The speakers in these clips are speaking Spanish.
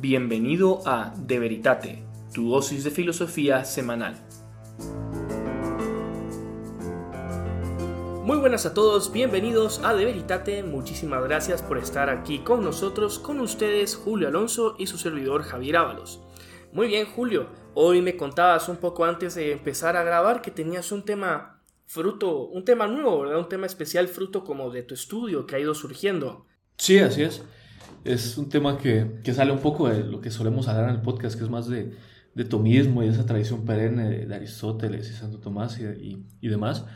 Bienvenido a De Veritate, tu dosis de filosofía semanal. Muy buenas a todos, bienvenidos a De Veritate, muchísimas gracias por estar aquí con nosotros, con ustedes Julio Alonso y su servidor Javier Ábalos. Muy bien Julio, hoy me contabas un poco antes de empezar a grabar que tenías un tema fruto, un tema nuevo, ¿verdad? Un tema especial fruto como de tu estudio que ha ido surgiendo. Sí, así es es un tema que, que, sale un poco de lo que solemos hablar en el podcast, que es más de, de tomismo y esa tradición perenne de, Aristóteles y Santo Tomás y, y, demás.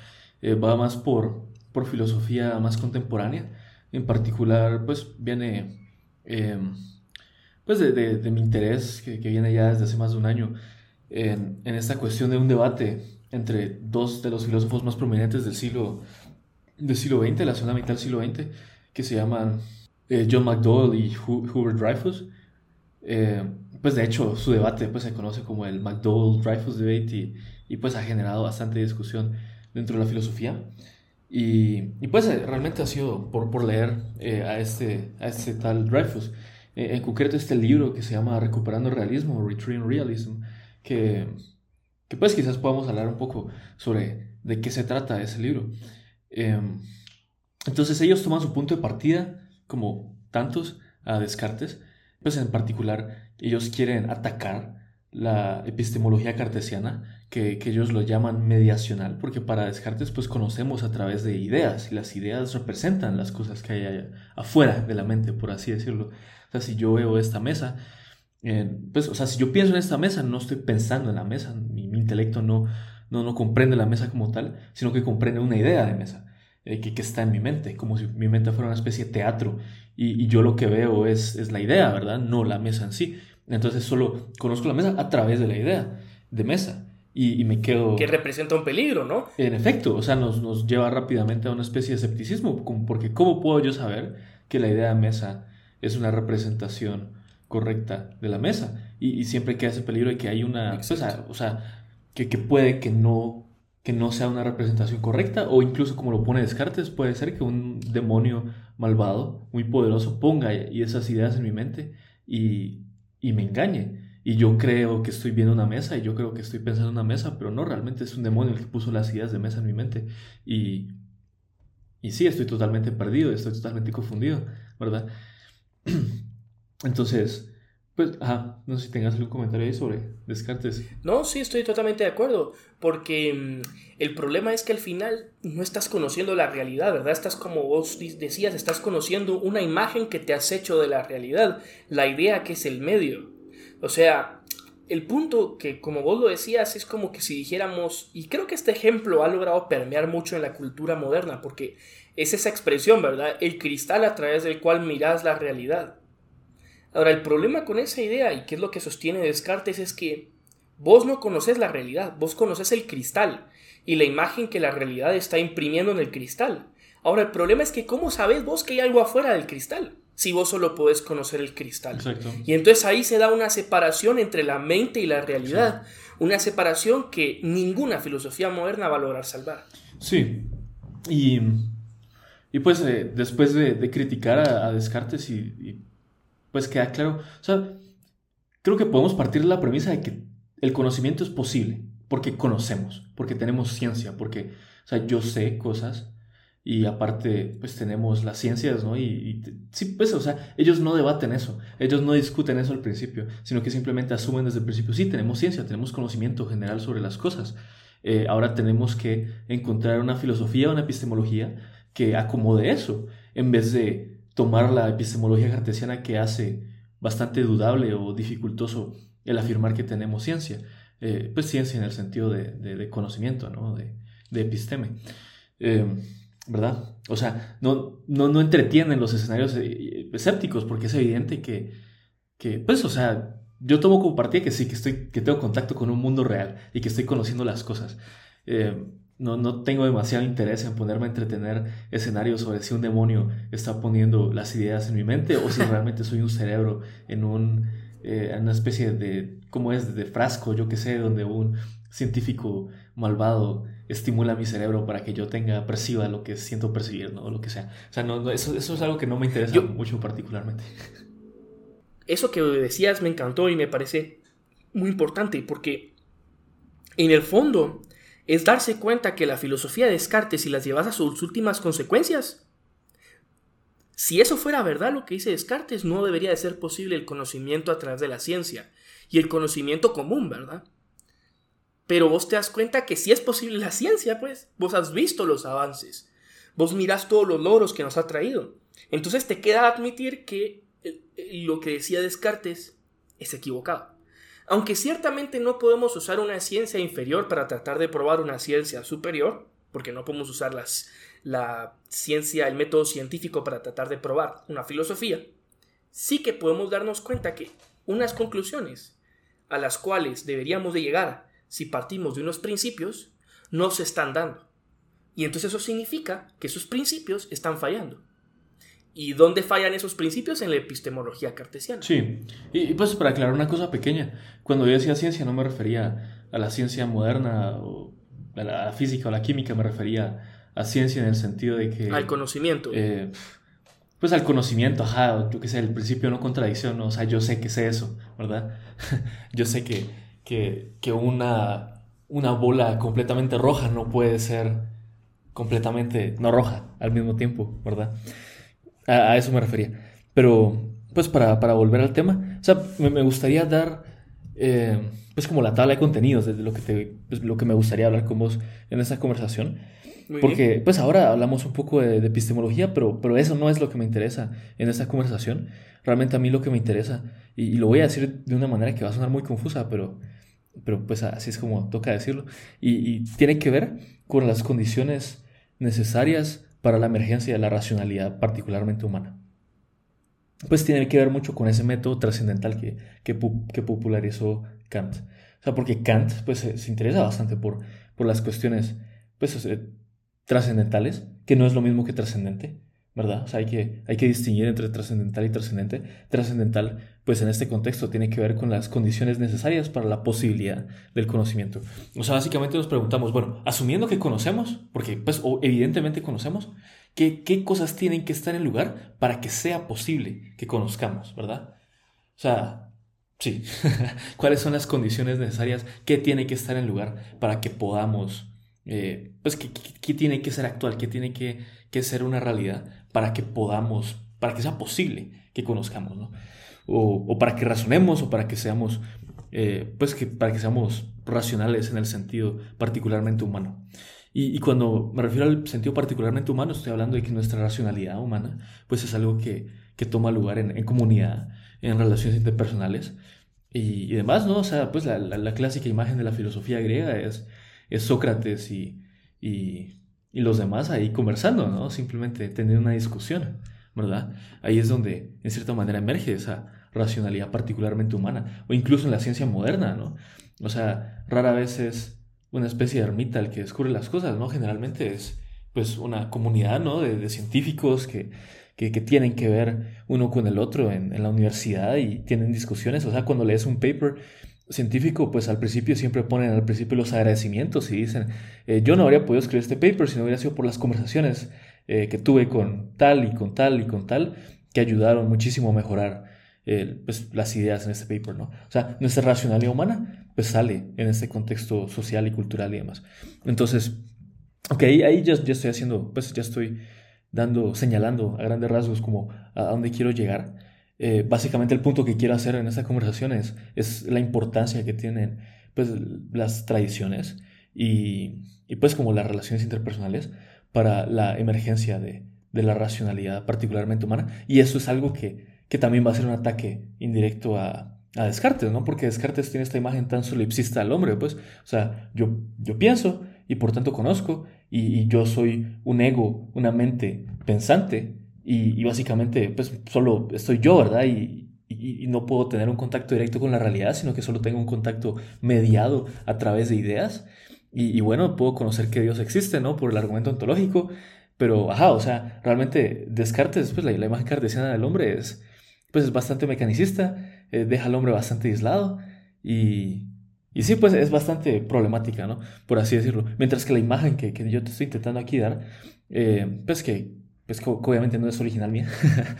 Eh, va más por, por filosofía más contemporánea. En particular, pues viene eh, pues de, de, mi interés, que, que, viene ya desde hace más de un año, en, en, esta cuestión de un debate entre dos de los filósofos más prominentes del siglo, del siglo XX, la segunda mitad del siglo XX, que se llaman eh, John McDowell y Hubert Dreyfus. Eh, pues de hecho su debate pues, se conoce como el McDowell-Dreyfus debate y, pues ha generado bastante discusión dentro de la filosofía. Y, y pues eh, realmente ha sido por, por leer a, este, a este tal Dreyfus. en concreto este libro que se llama Recuperando el Realismo, Retrieving Realism, que, que pues quizás podamos hablar un poco sobre de qué se trata ese libro. entonces ellos toman su punto de partida como tantos a Descartes, pues en particular ellos quieren atacar la epistemología cartesiana, que, ellos lo llaman mediacional, porque para Descartes pues conocemos a través de ideas, y las ideas representan las cosas que hay afuera de la mente, por así decirlo. O sea, si yo veo esta mesa, pues, o sea, si yo pienso en esta mesa, no estoy pensando en la mesa, mi, mi intelecto no, no, no comprende la mesa como tal, sino que comprende una idea de mesa. Eh, que, que, está en mi mente, como si mi mente fuera una especie de teatro y, y, yo lo que veo es, es la idea, ¿verdad? No la mesa en sí. Entonces solo conozco la mesa a través de la idea de mesa y, y me quedo... Que representa un peligro, ¿no? En efecto, o sea, nos, nos lleva rápidamente a una especie de escepticismo, porque ¿cómo puedo yo saber que la idea de mesa es una representación correcta de la mesa? Y, y siempre queda ese peligro de que hay una... Pues, o sea, que, que puede que no que no sea una representación correcta o incluso como lo pone Descartes, puede ser que un demonio malvado, muy poderoso, ponga esas ideas en mi mente y, y me engañe. Y yo creo que estoy viendo una mesa y yo creo que estoy pensando en una mesa, pero no, realmente es un demonio el que puso las ideas de mesa en mi mente. Y, y sí, estoy totalmente perdido, estoy totalmente confundido, ¿verdad? Entonces, pues, ajá, no sé si tengas algún comentario ahí sobre Descartes. No, sí, estoy totalmente de acuerdo, porque mm, el problema es que al final no estás conociendo la realidad, ¿verdad? Estás como vos decías, estás conociendo una imagen que te has hecho de la realidad, la idea que es el medio. O sea, el punto que, como vos lo decías, es como que si dijéramos, y creo que este ejemplo ha logrado permear mucho en la cultura moderna, porque es esa expresión, ¿verdad? El cristal a través del cual miras la realidad. Ahora, el problema con esa idea, y que es lo que sostiene Descartes, es que vos no conoces la realidad, vos conoces el cristal y la imagen que la realidad está imprimiendo en el cristal. Ahora, el problema es que ¿cómo sabes vos que hay algo afuera del cristal? Si vos solo podés conocer el cristal. Exacto. Y entonces ahí se da una separación entre la mente y la realidad. Una separación que ninguna filosofía moderna va a lograr salvar. Sí. Y, y pues eh, después de, criticar a, Descartes y pues queda claro. O sea, creo que podemos partir de la premisa de que el conocimiento es posible, porque conocemos, porque tenemos ciencia, porque, o sea, yo sé cosas y aparte, pues tenemos las ciencias, ¿no? Y, sí, pues, o sea, ellos no debaten eso, ellos no discuten eso al principio, sino que simplemente asumen desde el principio, sí, tenemos ciencia, tenemos conocimiento general sobre las cosas. Eh, ahora tenemos que encontrar una filosofía, una epistemología que acomode eso, en vez de tomar la epistemología cartesiana que hace bastante dudable o dificultoso el afirmar que tenemos ciencia. Eh, pues ciencia en el sentido de, conocimiento, ¿no? de, episteme. Em, ¿Verdad? O sea, no, no, no entretienen los escenarios eh, escépticos porque es evidente que, que, pues, o sea, yo tomo como partida que sí, que, estoy, que tengo contacto con un mundo real y que estoy conociendo las cosas. Eh, no, no tengo demasiado interés en ponerme a entretener escenarios sobre si un demonio está poniendo las ideas en mi mente o si realmente soy un cerebro en, un, eh, una especie de, ¿cómo es?, de frasco, yo que sé, donde un científico malvado estimula mi cerebro para que yo tenga, perciba lo que siento percibir, ¿no? O lo que sea. O sea, no, eso, eso, es algo que no me interesa mucho particularmente. eso que decías me encantó y me parece muy importante porque en el fondo es darse cuenta que la filosofía de Descartes, si las llevas a sus últimas consecuencias, si eso fuera verdad lo que dice Descartes, no debería de ser posible el conocimiento a través de la ciencia y el conocimiento común, ¿verdad? Pero vos te das cuenta que si es posible la ciencia, pues vos has visto los avances, vos mirás todos los logros que nos ha traído. Entonces te queda admitir que lo que decía Descartes es equivocado. Aunque ciertamente no podemos usar una ciencia inferior para tratar de probar una ciencia superior, porque no podemos usar la ciencia, el método científico para tratar de probar una filosofía, sí que podemos darnos cuenta que unas conclusiones a las cuales deberíamos de llegar si partimos de unos principios no se están dando. Y entonces eso significa que esos principios están fallando. ¿Y dónde fallan esos principios? En la epistemología cartesiana. Sí, y, pues para aclarar una cosa pequeña, cuando yo decía ciencia no me refería a la ciencia moderna o a la física o la química, me refería a ciencia en el sentido de que... Al conocimiento. Eh, pues al conocimiento, ajá, yo qué sé, el principio no contradicción, o sea, yo sé que sé eso, ¿verdad? yo sé que, que, que una, una bola completamente roja no puede ser completamente no roja al mismo tiempo, ¿verdad? A, eso me refería. Pero, pues para, para, volver al tema, o sea, me, gustaría dar, eh, pues como la tabla de contenidos, de lo que, te, pues, lo que me gustaría hablar con vos en esta conversación. porque, pues ahora hablamos un poco de, epistemología, pero, pero eso no es lo que me interesa en esta conversación. Realmente a mí lo que me interesa, y, lo voy a decir de una manera que va a sonar muy confusa, pero, pero pues así es como toca decirlo, y, y tiene que ver con las condiciones necesarias para la emergencia de la racionalidad particularmente humana. Pues tiene que ver mucho con ese método trascendental que, que, popularizó Kant. O sea, porque Kant pues, se, interesa bastante por, por las cuestiones pues, trascendentales, que no es lo mismo que trascendente. ¿verdad? O sea, hay que, hay que distinguir entre trascendental y trascendente. Trascendental, pues en este contexto, tiene que ver con las condiciones necesarias para la posibilidad del conocimiento. O sea, básicamente nos preguntamos, bueno, asumiendo que conocemos, porque pues evidentemente conocemos, ¿qué, ¿qué cosas tienen que estar en lugar para que sea posible que conozcamos, ¿verdad? O sea, sí, ¿cuáles son las condiciones necesarias? ¿Qué tiene que estar en lugar para que podamos... Eh, pues, ¿qué, ¿qué, tiene que ser actual? ¿Qué tiene que, que ser una realidad para que podamos, para que sea posible que conozcamos, ¿no? O, para que razonemos o para que seamos, eh, pues que para que seamos racionales en el sentido particularmente humano. Y, cuando me refiero al sentido particularmente humano, estoy hablando de que nuestra racionalidad humana, pues es algo que, que toma lugar en, en, comunidad, en relaciones interpersonales y, demás, ¿no? O sea, pues la, la, clásica imagen de la filosofía griega es, es Sócrates y, y y los demás ahí conversando, ¿no? Simplemente teniendo una discusión, ¿verdad? Ahí es donde, en cierta manera, emerge esa racionalidad particularmente humana, o incluso en la ciencia moderna, ¿no? O sea, rara vez es una especie de ermita el que descubre las cosas, ¿no? Generalmente es, pues, una comunidad, ¿no? De, científicos que, que, tienen que ver uno con el otro en, en la universidad y tienen discusiones, o sea, cuando lees un paper científico, pues al principio siempre ponen al principio los agradecimientos y dicen, eh, yo no habría podido escribir este paper si no hubiera sido por las conversaciones eh, que tuve con tal y con tal y con tal, que ayudaron muchísimo a mejorar eh, pues, las ideas en este paper, ¿no? O sea, nuestra racionalidad humana pues sale en este contexto social y cultural y demás. Entonces, ok, ahí, ya, ya, estoy haciendo, pues ya estoy dando, señalando a grandes rasgos como a dónde quiero llegar. Eh, básicamente el punto que quiero hacer en esta conversación es, la importancia que tienen pues, las tradiciones y, pues como las relaciones interpersonales para la emergencia de, la racionalidad particularmente humana. Y eso es algo que, también va a ser un ataque indirecto a, Descartes, ¿no? Porque Descartes tiene esta imagen tan solipsista al hombre, pues, o sea, yo, yo pienso y por tanto conozco y yo soy un ego, una mente pensante y, básicamente, pues solo estoy yo, ¿verdad? Y, no puedo tener un contacto directo con la realidad, sino que solo tengo un contacto mediado a través de ideas. Y, bueno, puedo conocer que Dios existe, ¿no? Por el argumento ontológico. Pero, ajá, o sea, realmente Descartes, pues la, imagen cartesiana del hombre es, pues es bastante mecanicista, eh, deja al hombre bastante aislado y, y sí, pues es bastante problemática, ¿no? Por así decirlo. Mientras que la imagen que, que yo te estoy intentando aquí dar, eh, pues que pues obviamente no es original mía,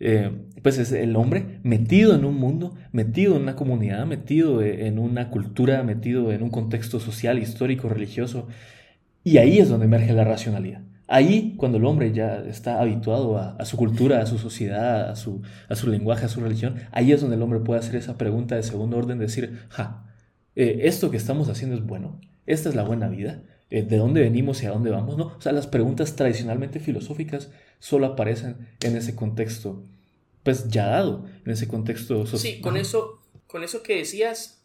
eh, pues es el hombre metido en un mundo, metido en una comunidad, metido en una cultura, metido en un contexto social, histórico, religioso. Y ahí es donde emerge la racionalidad. Ahí, cuando el hombre ya está habituado a, su cultura, a su sociedad, a su, a su, lenguaje, a su religión, ahí es donde el hombre puede hacer esa pregunta de segundo orden, decir, ja, eh, esto que estamos haciendo es bueno, esta es la buena vida, eh, de dónde venimos y a dónde vamos, ¿no? O sea, las preguntas tradicionalmente filosóficas solo aparecen en ese contexto, pues ya dado, en ese contexto social. Sí, con eso, con eso que decías,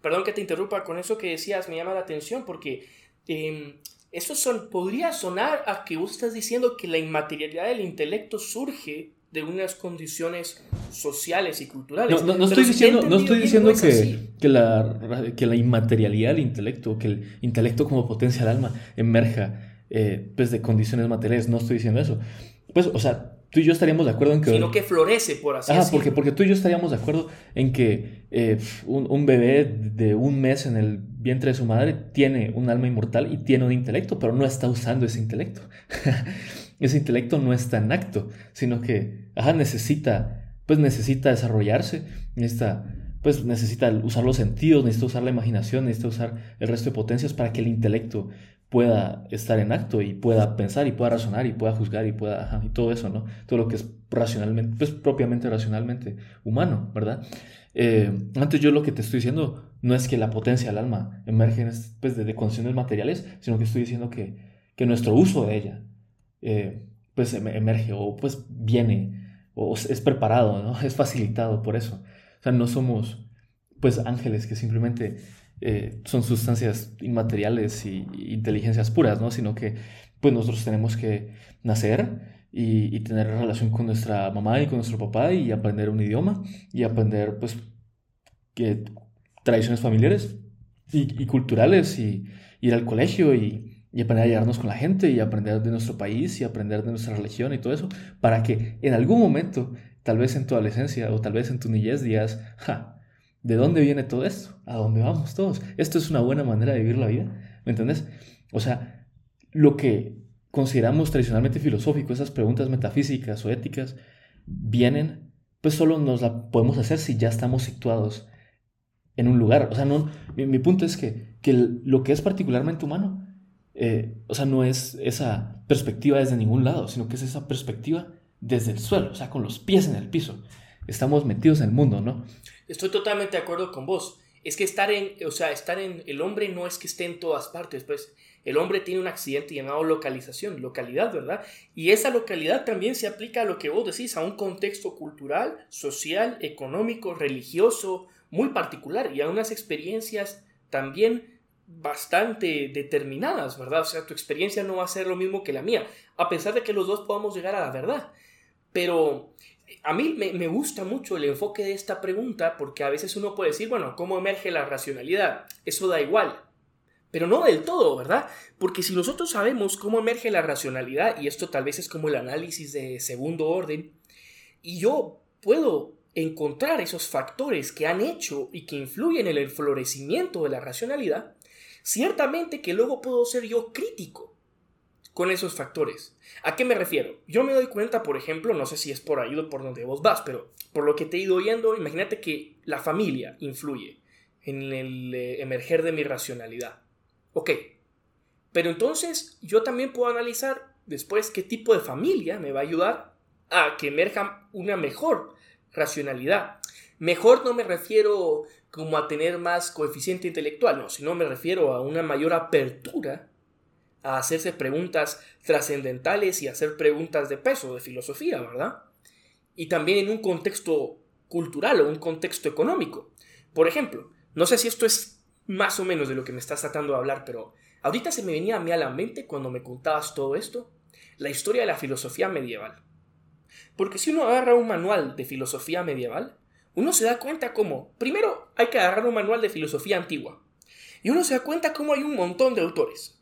perdón que te interrumpa, con eso que decías me llama la atención porque em, eso son, podría sonar a que vos estás diciendo que la inmaterialidad del intelecto surge de unas condiciones sociales y culturales. No, estoy diciendo, no estoy diciendo que, que, la, que la inmaterialidad del intelecto, que el intelecto como potencia del alma emerja eh, pues de condiciones materiales, no estoy diciendo eso. Pues, o sea, tú y yo estaríamos de acuerdo en que... Sino que florece, por así decirlo. Porque, porque tú y yo estaríamos de acuerdo en que eh, un, un, bebé de un mes en el vientre de su madre tiene un alma inmortal y tiene un intelecto, pero no está usando ese intelecto. ese intelecto no está en acto, sino que ajá, necesita, pues necesita desarrollarse, necesita, pues necesita usar los sentidos, necesita usar la imaginación, necesita usar el resto de potencias para que el intelecto pueda estar en acto y pueda pensar y pueda razonar y pueda juzgar y pueda, ajá, y todo eso, ¿no? Todo lo que es racionalmente, pues propiamente racionalmente humano, ¿verdad? Eh, antes yo lo que te estoy diciendo no es que la potencia del alma emerge pues, de, condiciones materiales, sino que estoy diciendo que, que nuestro uso de ella, eh, pues em, emerge o pues viene o es preparado, ¿no? Es facilitado por eso. O sea, no somos pues ángeles que simplemente eh, son sustancias inmateriales y, inteligencias puras, ¿no? Sino que pues nosotros tenemos que nacer y, tener relación con nuestra mamá y con nuestro papá y aprender un idioma y aprender pues que tradiciones familiares y, y culturales y ir al colegio y, y aprender a llevarnos con la gente y aprender de nuestro país y aprender de nuestra religión y todo eso, para que en algún momento, tal vez en tu adolescencia o tal vez en tu niñez, digas, ja, ¿de dónde viene todo esto? ¿A dónde vamos todos? Esto es una buena manera de vivir la vida, ¿me entiendes? O sea, lo que consideramos tradicionalmente filosófico, esas preguntas metafísicas o éticas, vienen, pues solo nos la podemos hacer si ya estamos situados en un lugar. O sea, no, mi, mi punto es que, que lo que es particularmente humano, eh, o sea, no es esa perspectiva desde ningún lado, sino que es esa perspectiva desde el suelo, o sea, con los pies en el piso. Estamos metidos en el mundo, ¿no? Estoy totalmente de acuerdo con vos. Es que estar en, o sea, estar en, el hombre no es que esté en todas partes, pues el hombre tiene un accidente llamado localización, localidad, ¿verdad? Y esa localidad también se aplica a lo que vos decís, a un contexto cultural, social, económico, religioso, muy particular y a unas experiencias también bastante determinadas, ¿verdad? O sea, tu experiencia no va a ser lo mismo que la mía, a pesar de que los dos podamos llegar a la verdad. Pero a mí me, gusta mucho el enfoque de esta pregunta porque a veces uno puede decir, bueno, ¿cómo emerge la racionalidad? Eso da igual. Pero no del todo, ¿verdad? Porque si nosotros sabemos cómo emerge la racionalidad, y esto tal vez es como el análisis de segundo orden, y yo puedo encontrar esos factores que han hecho y que influyen en el florecimiento de la racionalidad, Ciertamente que luego puedo ser yo crítico con esos factores. ¿A qué me refiero? Yo me doy cuenta, por ejemplo, no sé si es por ahí o por donde vos vas, pero por lo que te he ido oyendo, imagínate que la familia influye en el eh, emerger de mi racionalidad. Ok, pero entonces yo también puedo analizar después qué tipo de familia me va a ayudar a que emerja una mejor racionalidad. Mejor no me refiero como a tener más coeficiente intelectual, no, sino me refiero a una mayor apertura a hacerse preguntas trascendentales y hacer preguntas de peso, de filosofía, ¿verdad? Y también en un contexto cultural o un contexto económico. Por ejemplo, no sé si esto es más o menos de lo que me estás tratando de hablar, pero ahorita se me venía a mí a la mente cuando me contabas todo esto, la historia de la filosofía medieval. Porque si uno agarra un manual de filosofía medieval, uno se da cuenta cómo, primero, hay que agarrar un manual de filosofía antigua. Y uno se da cuenta cómo hay un montón de autores.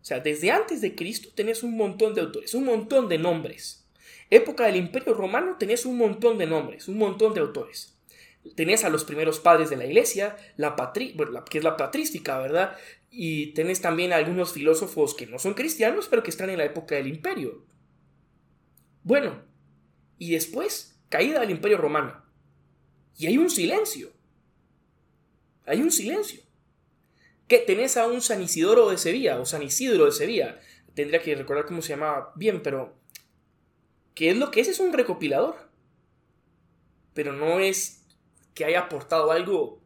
O sea, desde antes de Cristo tenés un montón de autores, un montón de nombres. Época del Imperio Romano tenés un montón de nombres, un montón de autores. Tenés a los primeros padres de la iglesia, la patri que es la patrística, ¿verdad? Y tenés también a algunos filósofos que no son cristianos, pero que están en la época del imperio. Bueno, y después caída del Imperio Romano. Y hay un silencio. Hay un silencio. ¿Qué? Tenés a un San Isidoro de Sevilla o San Isidro de Sevilla. Tendría que recordar cómo se llamaba bien, pero ¿qué es lo que es? Es un recopilador. Pero no es que haya aportado algo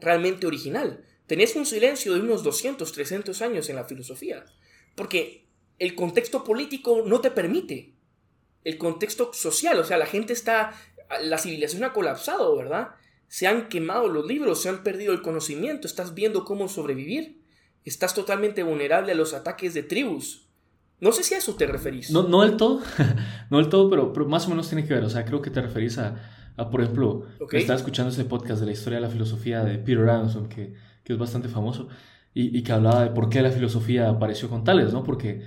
realmente original. Tenés un silencio de unos 200, 300 años en la filosofía. Porque el contexto político no te permite. El contexto social, o sea, la gente está, la civilización ha colapsado, ¿verdad? Se han quemado los libros, se han perdido el conocimiento, estás viendo cómo sobrevivir, estás totalmente vulnerable a los ataques de tribus. No sé si a eso te referís. No, no del todo, no del todo, pero, más o menos tiene que ver, o sea, creo que te referís a, por ejemplo, estaba escuchando ese podcast de la historia de la filosofía de Peter Adamson, que, que es bastante famoso, y, y, que hablaba de por qué la filosofía apareció con tales, ¿no? Porque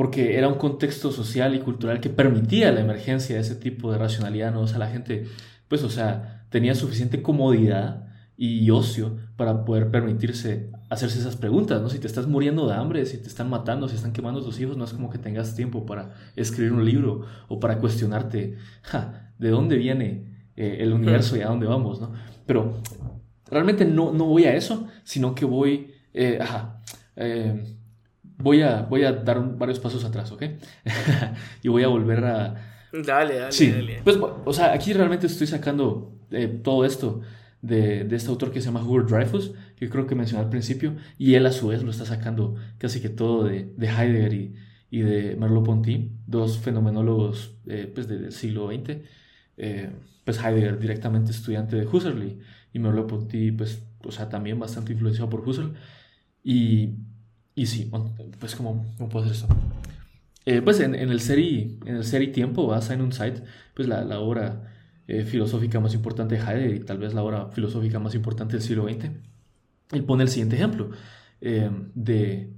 porque era un contexto social y cultural que permitía la emergencia de ese tipo de racionalidad, ¿no? O sea, la gente, pues, o sea, tenía suficiente comodidad y ocio para poder permitirse hacerse esas preguntas, ¿no? Si te estás muriendo de hambre, si te están matando, si están quemando tus hijos, no es como que tengas tiempo para escribir un libro o para cuestionarte, ja, ¿de dónde viene eh, el universo y a dónde vamos, ¿no? Pero realmente no, no voy a eso, sino que voy, eh, ajá, eh, voy a, voy a dar varios pasos atrás, ¿ok? y voy a volver a... Dale, dale, sí. dale. Pues, o sea, aquí realmente estoy sacando eh, todo esto de, de, este autor que se llama Hubert Dreyfus, que creo que mencioné al principio, y él a su vez lo está sacando casi que todo de, de Heidegger y, y de Merleau-Ponty, dos fenomenólogos eh, pues del siglo XX. Eh, pues Heidegger directamente estudiante de Husserl y, y Merleau-Ponty pues, o sea, también bastante influenciado por Husserl. Y y sí, pues ¿cómo, puedo hacer eso? Eh, pues en, el seri, en el seri Tiempo, vas en un site, pues la, la obra eh, filosófica más importante de Heidegger y tal vez la obra filosófica más importante del siglo XX. Él pone el siguiente ejemplo eh, de,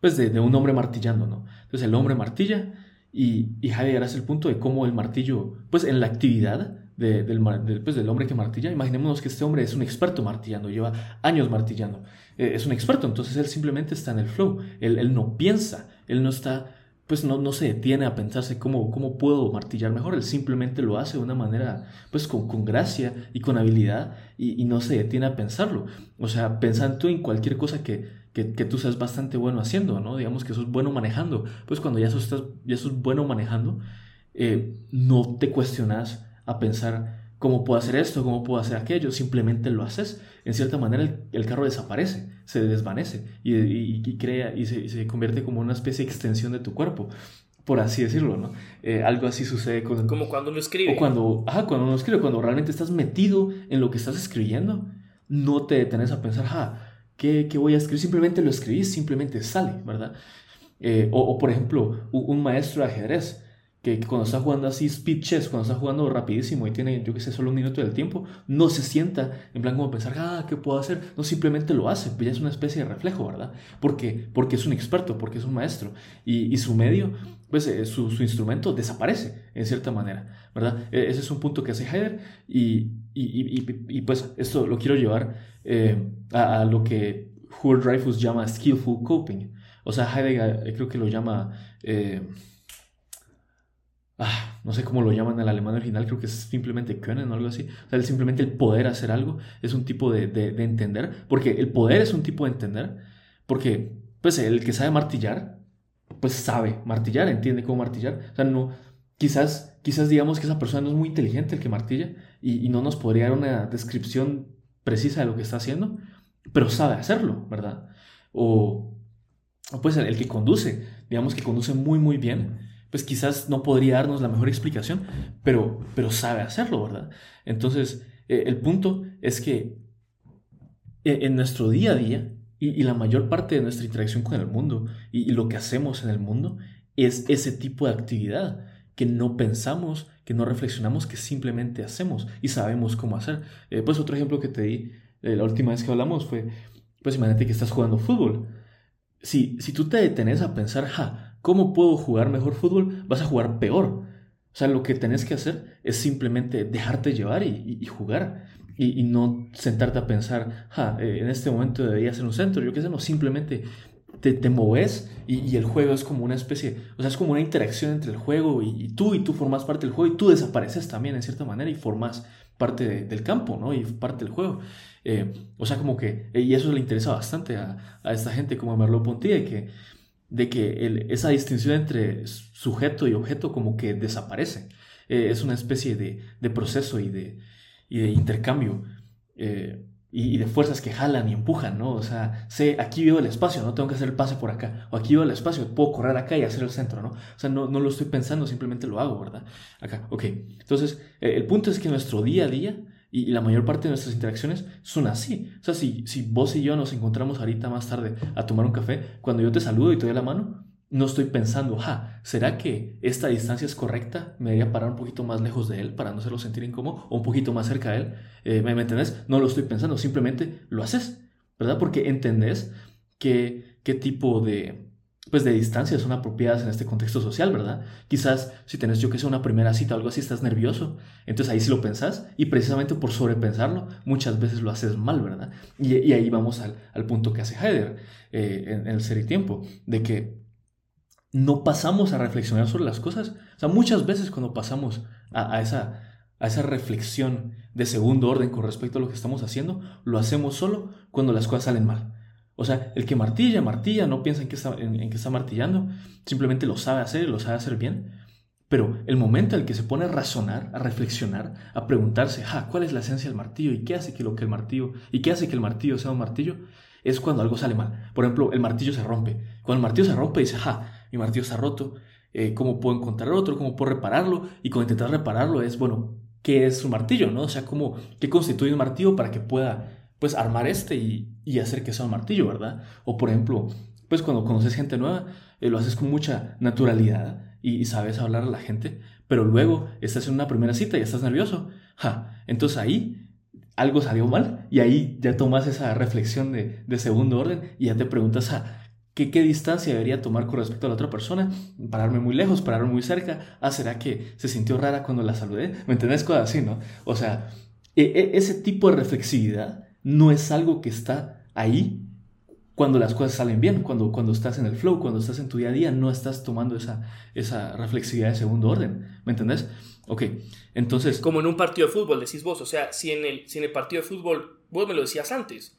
pues de, de, un hombre martillando, ¿no? Entonces el hombre martilla y, y Heidegger hace el punto de cómo el martillo, pues en la actividad de, del, pues, del hombre que martilla, imaginémonos que este hombre es un experto martillando, lleva años martillando. Eh, es un experto, entonces él simplemente está en el flow, él, no piensa, él no está, pues no, no se detiene a pensarse cómo, cómo puedo martillar mejor, él simplemente lo hace de una manera, pues con, con gracia y con habilidad y, no se detiene a pensarlo. O sea, pensando en cualquier cosa que, que, tú seas bastante bueno haciendo, ¿no? Digamos que sos bueno manejando, pues cuando ya sos, ya sos bueno manejando, eh, no te cuestionas a pensar cómo puedo hacer esto, cómo puedo hacer aquello, simplemente lo haces. En cierta manera el, carro desaparece, se desvanece y, crea y se, convierte como una especie de extensión de tu cuerpo, por así decirlo, ¿no? Eh, algo así sucede con... Como cuando uno escribe. O cuando, ajá, cuando uno escribe, cuando realmente estás metido en lo que estás escribiendo, no te detenes a pensar, ah, ¿qué, ¿qué, voy a escribir? Simplemente lo escribís, simplemente sale, ¿verdad? Eh, o, o, por ejemplo, un maestro de ajedrez que, cuando está jugando así speed chess, cuando está jugando rapidísimo y tiene, yo que sé, solo un minuto del tiempo, no se sienta en plan como pensar, ah, ¿qué puedo hacer? No, simplemente lo hace, pues ya es una especie de reflejo, ¿verdad? Porque, porque es un experto, porque es un maestro y, y su medio, pues eh, su, su, instrumento desaparece en cierta manera, ¿verdad? E, ese es un punto que hace Heidegger y, y, y pues esto lo quiero llevar eh, a, lo que Hubert Dreyfus llama skillful coping. O sea, Heidegger eh, creo que lo llama... Ah, no sé cómo lo llaman el alemán original, creo que es simplemente können o algo así. O sea, simplemente el poder hacer algo es un tipo de, de, entender, porque el poder es un tipo de entender, porque pues el que sabe martillar, pues sabe martillar, entiende cómo martillar. O sea, no, quizás, quizás digamos que esa persona no es muy inteligente el que martilla y, no nos podría dar una descripción precisa de lo que está haciendo, pero sabe hacerlo, ¿verdad? O, pues el que conduce, digamos que conduce muy, muy bien pues quizás no podría darnos la mejor explicación, pero, pero sabe hacerlo, ¿verdad? Entonces, eh, el punto es que eh, en nuestro día a día y, la mayor parte de nuestra interacción con el mundo y, lo que hacemos en el mundo es ese tipo de actividad que no pensamos, que no reflexionamos, que simplemente hacemos y sabemos cómo hacer. Eh, pues otro ejemplo que te di la última vez que hablamos fue, pues imagínate que estás jugando fútbol. Si, si tú te detenes a pensar, ja, ¿Cómo puedo jugar mejor fútbol? Vas a jugar peor. O sea, lo que tenés que hacer es simplemente dejarte llevar y, jugar. Y, no sentarte a pensar, ja, eh, en este momento debería ser un centro, yo qué sé, no, simplemente te, te moves y, el juego es como una especie, o sea, es como una interacción entre el juego y, tú y tú formas parte del juego y tú desapareces también en cierta manera y formas parte del campo, ¿no? Y parte del juego. Eh, o sea, como que, y eso le interesa bastante a, a esta gente como a Merleau Ponty, de que, que esa distinción entre sujeto y objeto como que desaparece. Eh, es una especie de, de proceso y de, y de intercambio. Eh, y, de fuerzas que jalan y empujan, ¿no? O sea, sé, aquí veo el espacio, no tengo que hacer el pase por acá, o aquí veo el espacio, puedo correr acá y hacer el centro, ¿no? O sea, no, no lo estoy pensando, simplemente lo hago, ¿verdad? Acá, ok. Entonces, eh, el punto es que nuestro día a día y, la mayor parte de nuestras interacciones son así. O sea, si, si vos y yo nos encontramos ahorita más tarde a tomar un café, cuando yo te saludo y te doy la mano, no estoy pensando, ja, ¿será que esta distancia es correcta? Me debería parar un poquito más lejos de él para no hacerlo sentir incómodo o un poquito más cerca de él. Eh, ¿Me, entendés? No lo estoy pensando, simplemente lo haces, ¿verdad? Porque entendés qué, qué tipo de, pues de distancias son apropiadas en este contexto social, ¿verdad? Quizás si tenés yo que sé una primera cita o algo así, estás nervioso, entonces ahí sí lo pensás y precisamente por sobrepensarlo muchas veces lo haces mal, ¿verdad? Y, ahí vamos al, al, punto que hace Heidegger eh, en, en, el ser y tiempo, de que no pasamos a reflexionar sobre las cosas. O sea, muchas veces cuando pasamos a, esa, a esa reflexión de segundo orden con respecto a lo que estamos haciendo, lo hacemos solo cuando las cosas salen mal. O sea, el que martilla, martilla, no piensa en que está, en, que está martillando, simplemente lo sabe hacer y lo sabe hacer bien. Pero el momento en el que se pone a razonar, a reflexionar, a preguntarse, ¿cuál es la esencia del martillo? ¿Y qué hace que lo que el martillo, y qué hace que el martillo sea un martillo? Es cuando algo sale mal. Por ejemplo, el martillo se rompe. Cuando el martillo se rompe, dice, ja, mi martillo está roto, eh, cómo puedo encontrar otro, cómo puedo repararlo, y con intentar repararlo es, bueno, ¿qué es un martillo? ¿no? O sea, ¿cómo, ¿qué constituye un martillo para que pueda pues armar este y, y hacer que sea un martillo, ¿verdad? O por ejemplo, pues cuando conoces gente nueva, eh, lo haces con mucha naturalidad y, sabes hablar a la gente, pero luego estás en una primera cita y estás nervioso, ja, entonces ahí algo salió mal y ahí ya tomas esa reflexión de, de segundo orden y ya te preguntas, a ¿Qué, distancia debería tomar con respecto a la otra persona? Pararme muy lejos, pararme muy cerca. Ah, ¿será que se sintió rara cuando la saludé? ¿Me entendés? Cosas así, ¿no? O sea, e, e, ese tipo de reflexividad no es algo que está ahí cuando las cosas salen bien, cuando, cuando estás en el flow, cuando estás en tu día a día, no estás tomando esa, esa reflexividad de segundo orden. ¿Me entendés? Ok, entonces... Como en un partido de fútbol, decís vos. O sea, si en el, si en el partido de fútbol, vos me lo decías antes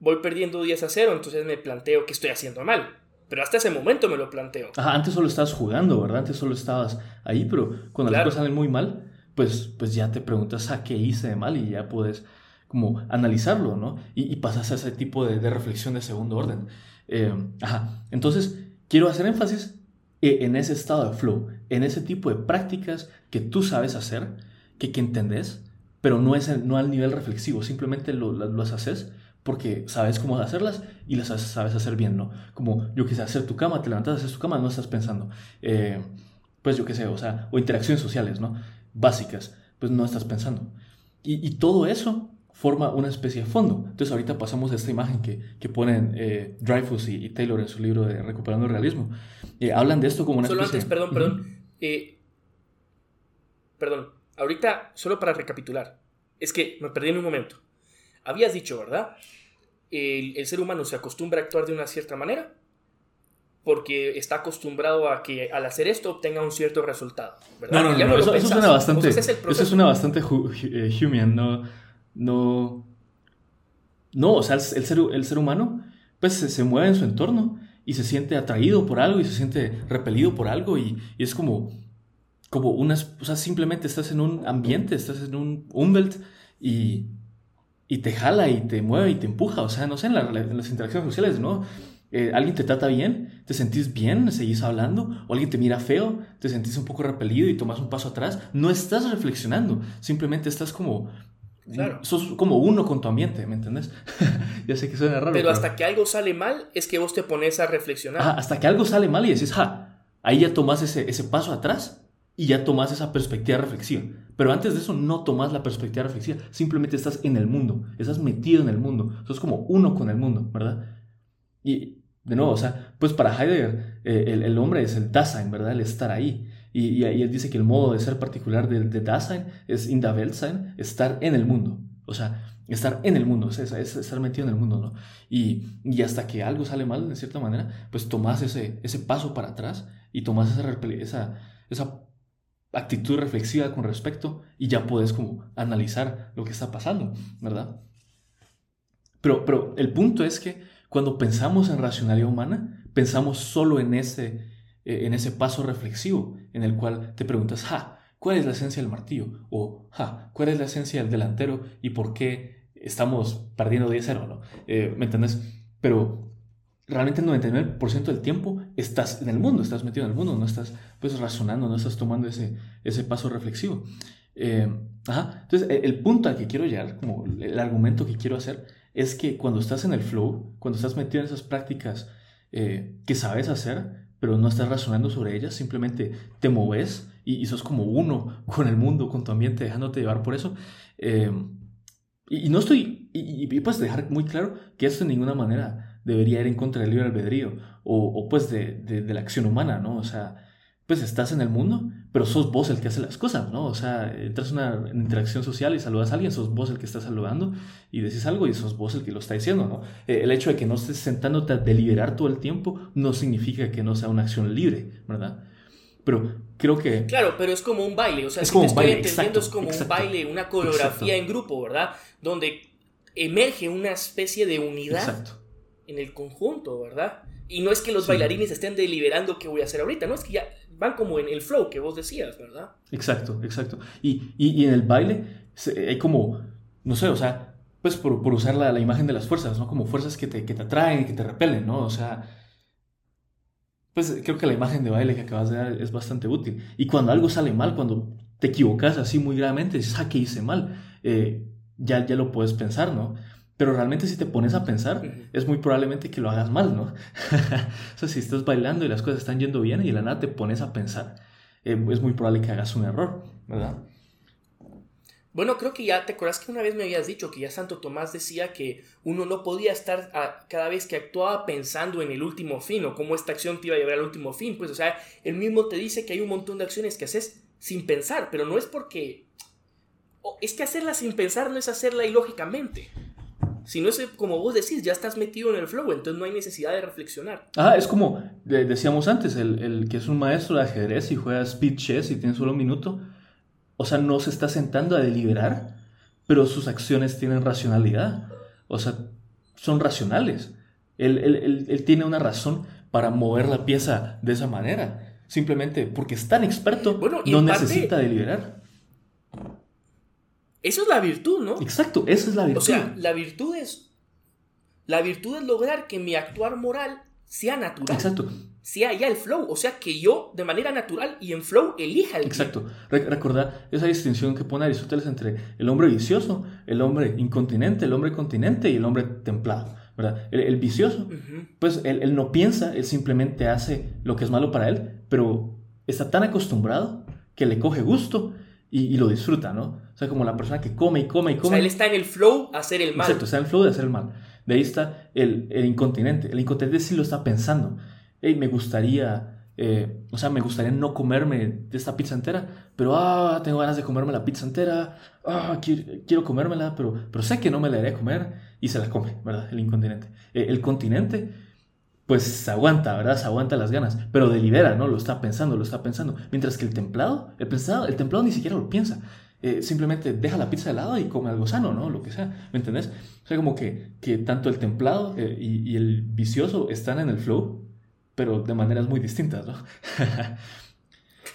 voy perdiendo 10 a 0, entonces me planteo que estoy haciendo mal. Pero hasta ese momento me lo planteo. Ajá, antes solo estabas jugando, ¿verdad? Antes solo estabas ahí, pero cuando las cosas salen muy mal, pues, pues ya te preguntas a ah, qué hice de mal y ya puedes como analizarlo, ¿no? Y, pasas a ese tipo de, reflexión de segundo orden. Eh, ajá, entonces quiero hacer énfasis e, en ese estado de flow, en ese tipo de prácticas que tú sabes hacer, que, que entendés, pero no, es no al nivel reflexivo, simplemente lo, las haces porque sabes cómo hacerlas y las sabes hacer bien, ¿no? Como yo quise hacer tu cama, te levantas, haces tu cama, no estás pensando. Eh, pues yo qué sé, o sea, o interacciones sociales, ¿no? Básicas, pues no estás pensando. Y, todo eso forma una especie de fondo. Entonces ahorita pasamos a esta imagen que, que ponen eh, Dreyfus y, Taylor en su libro de Recuperando el Realismo. Eh, hablan de esto como una solo especie... Solo antes, perdón, perdón. perdón, ahorita, solo para recapitular. Es que me perdí en un momento. Habías dicho, ¿verdad? el, ser humano se acostumbra a actuar de una cierta manera porque está acostumbrado a que al hacer esto obtenga un cierto resultado. ¿verdad? No, no, no, eso, suena bastante, eso suena bastante eh, human, no, no, no, o sea, el, ser, el ser humano pues se, mueve en su entorno y se siente atraído por algo y se siente repelido por algo y, es como, como unas, o sea, simplemente estás en un ambiente, estás en un Umwelt y y te jala y te mueve y te empuja. O sea, no sé, en, las interacciones sociales, ¿no? Eh, alguien te trata bien, te sentís bien, seguís hablando, o alguien te mira feo, te sentís un poco repelido y tomas un paso atrás. No estás reflexionando, simplemente estás como. Claro. Sos como uno con tu ambiente, ¿me entiendes? ya sé que suena raro. Pero, hasta que algo sale mal es que vos te pones a reflexionar. hasta que algo sale mal y decís, ja, ahí ya tomas ese, ese paso atrás y ya tomas esa perspectiva reflexiva. Pero antes de eso no tomas la perspectiva reflexiva, simplemente estás en el mundo, estás metido en el mundo, sos como uno con el mundo, ¿verdad? Y de nuevo, o sea, pues para Heidegger eh, el, hombre es el Dasein, ¿verdad? El estar ahí. Y, y, él dice que el modo de ser particular de, de Dasein es in der Weltsein, estar en el mundo. O sea, estar en el mundo, es, estar metido en el mundo, ¿no? Y, y, hasta que algo sale mal, de cierta manera, pues tomas ese, ese paso para atrás y tomas esa, esa, esa actitud reflexiva con respecto y ya puedes como analizar lo que está pasando, ¿verdad? Pero, pero el punto es que cuando pensamos en racionalidad humana, pensamos solo en ese, eh, en ese paso reflexivo en el cual te preguntas, ja, ¿cuál es la esencia del martillo? O, ja, ¿cuál es la esencia del delantero y por qué estamos perdiendo 10-0, ¿no? Eh, ¿Me entiendes? Pero realmente el 99% del tiempo estás en el mundo, estás metido en el mundo, no estás pues razonando, no estás tomando ese, ese paso reflexivo. Eh, ajá. Entonces, el, punto al que quiero llegar, como el argumento que quiero hacer, es que cuando estás en el flow, cuando estás metido en esas prácticas eh, que sabes hacer, pero no estás razonando sobre ellas, simplemente te moves y, y, sos como uno con el mundo, con tu ambiente, dejándote llevar por eso. Eh, y, no estoy, y, y, dejar muy claro que esto de ninguna manera debería ir en contra del libre albedrío o, o pues de, de, la acción humana, ¿no? O sea, pues estás en el mundo, pero sos vos el que hace las cosas, ¿no? O sea, entras en una interacción social y saludas a alguien, sos vos el que está saludando y decís algo y sos vos el que lo está diciendo, ¿no? Eh, el hecho de que no estés sentándote a deliberar todo el tiempo no significa que no sea una acción libre, ¿verdad? Pero creo que... Claro, pero es como un baile, o sea, si te estoy entendiendo es como un baile, una coreografía en grupo, ¿verdad? Donde emerge una especie de unidad en el conjunto, ¿verdad? Y no es que los bailarines estén deliberando qué voy a hacer ahorita, no es que ya van como en el flow que vos decías, ¿verdad? Exacto, exacto. Y, y, en el baile hay como, no sé, o sea, pues por, por usar la, la, imagen de las fuerzas, ¿no? Como fuerzas que te, que te atraen, que te repelen, ¿no? O sea, pues creo que la imagen de baile que acabas de dar es bastante útil. Y cuando algo sale mal, cuando te equivocas así muy gravemente, dices, ah, ¿qué hice mal? Eh, ya, ya lo puedes pensar, ¿no? Pero realmente si te pones a pensar, es muy probablemente que lo hagas mal, ¿no? o sea, si estás bailando y las cosas están yendo bien y de la nada te pones a pensar, eh, es muy probable que hagas un error, ¿verdad? Bueno, creo que ya te acuerdas que una vez me habías dicho que ya Santo Tomás decía que uno no podía estar cada vez que actuaba pensando en el último fin o cómo esta acción te iba a llevar al último fin. Pues, o sea, él mismo te dice que hay un montón de acciones que haces sin pensar, pero no es porque. Es que hacerla sin pensar no es hacerla ilógicamente. Si no es como vos decís, ya estás metido en el flow, entonces no hay necesidad de reflexionar. Ah, es como decíamos antes, el, el que es un maestro de ajedrez y juega speed chess y tiene solo un minuto o sea, no se está sentando a deliberar, pero sus acciones tienen racionalidad. O sea, son racionales. Él, tiene una razón para mover la pieza de esa manera. Simplemente porque es tan experto, no necesita deliberar. Eso es la virtud, ¿no? Exacto, esa es la virtud. O sea, la virtud es. La virtud es lograr que mi actuar moral sea natural. Exacto sea ya el flow, o sea que yo de manera natural y en flow elija el Exacto. recordar esa distinción que pone Aristóteles entre el hombre vicioso, el hombre incontinente, el hombre continente y el hombre templado. ¿verdad? El, vicioso, pues él, no piensa, él simplemente hace lo que es malo para él, pero está tan acostumbrado que le coge gusto y, lo disfruta, ¿no? O sea, como la persona que come y come y come. O sea, él está en el flow a hacer el mal. Exacto, está en el flow de hacer el mal. De ahí está el, el incontinente. El incontinente sí lo está pensando hey, me gustaría, eh, o sea, me gustaría no comerme esta pizza entera, pero, ah, tengo ganas de comerme la pizza entera, ah, quiero, comérmela, pero, pero sé que no me la haré comer y se la come, ¿verdad? El incontinente. Eh, el continente, pues se aguanta, ¿verdad? Se aguanta las ganas, pero delibera, ¿no? Lo está pensando, lo está pensando. Mientras que el templado, el, pensado, el templado ni siquiera lo piensa. Eh, simplemente deja la pizza de lado y come algo sano, ¿no? Lo que sea, ¿me entendés? O sea, como que, que tanto el templado y, y, el vicioso están en el flow, pero de maneras muy distintas, ¿no?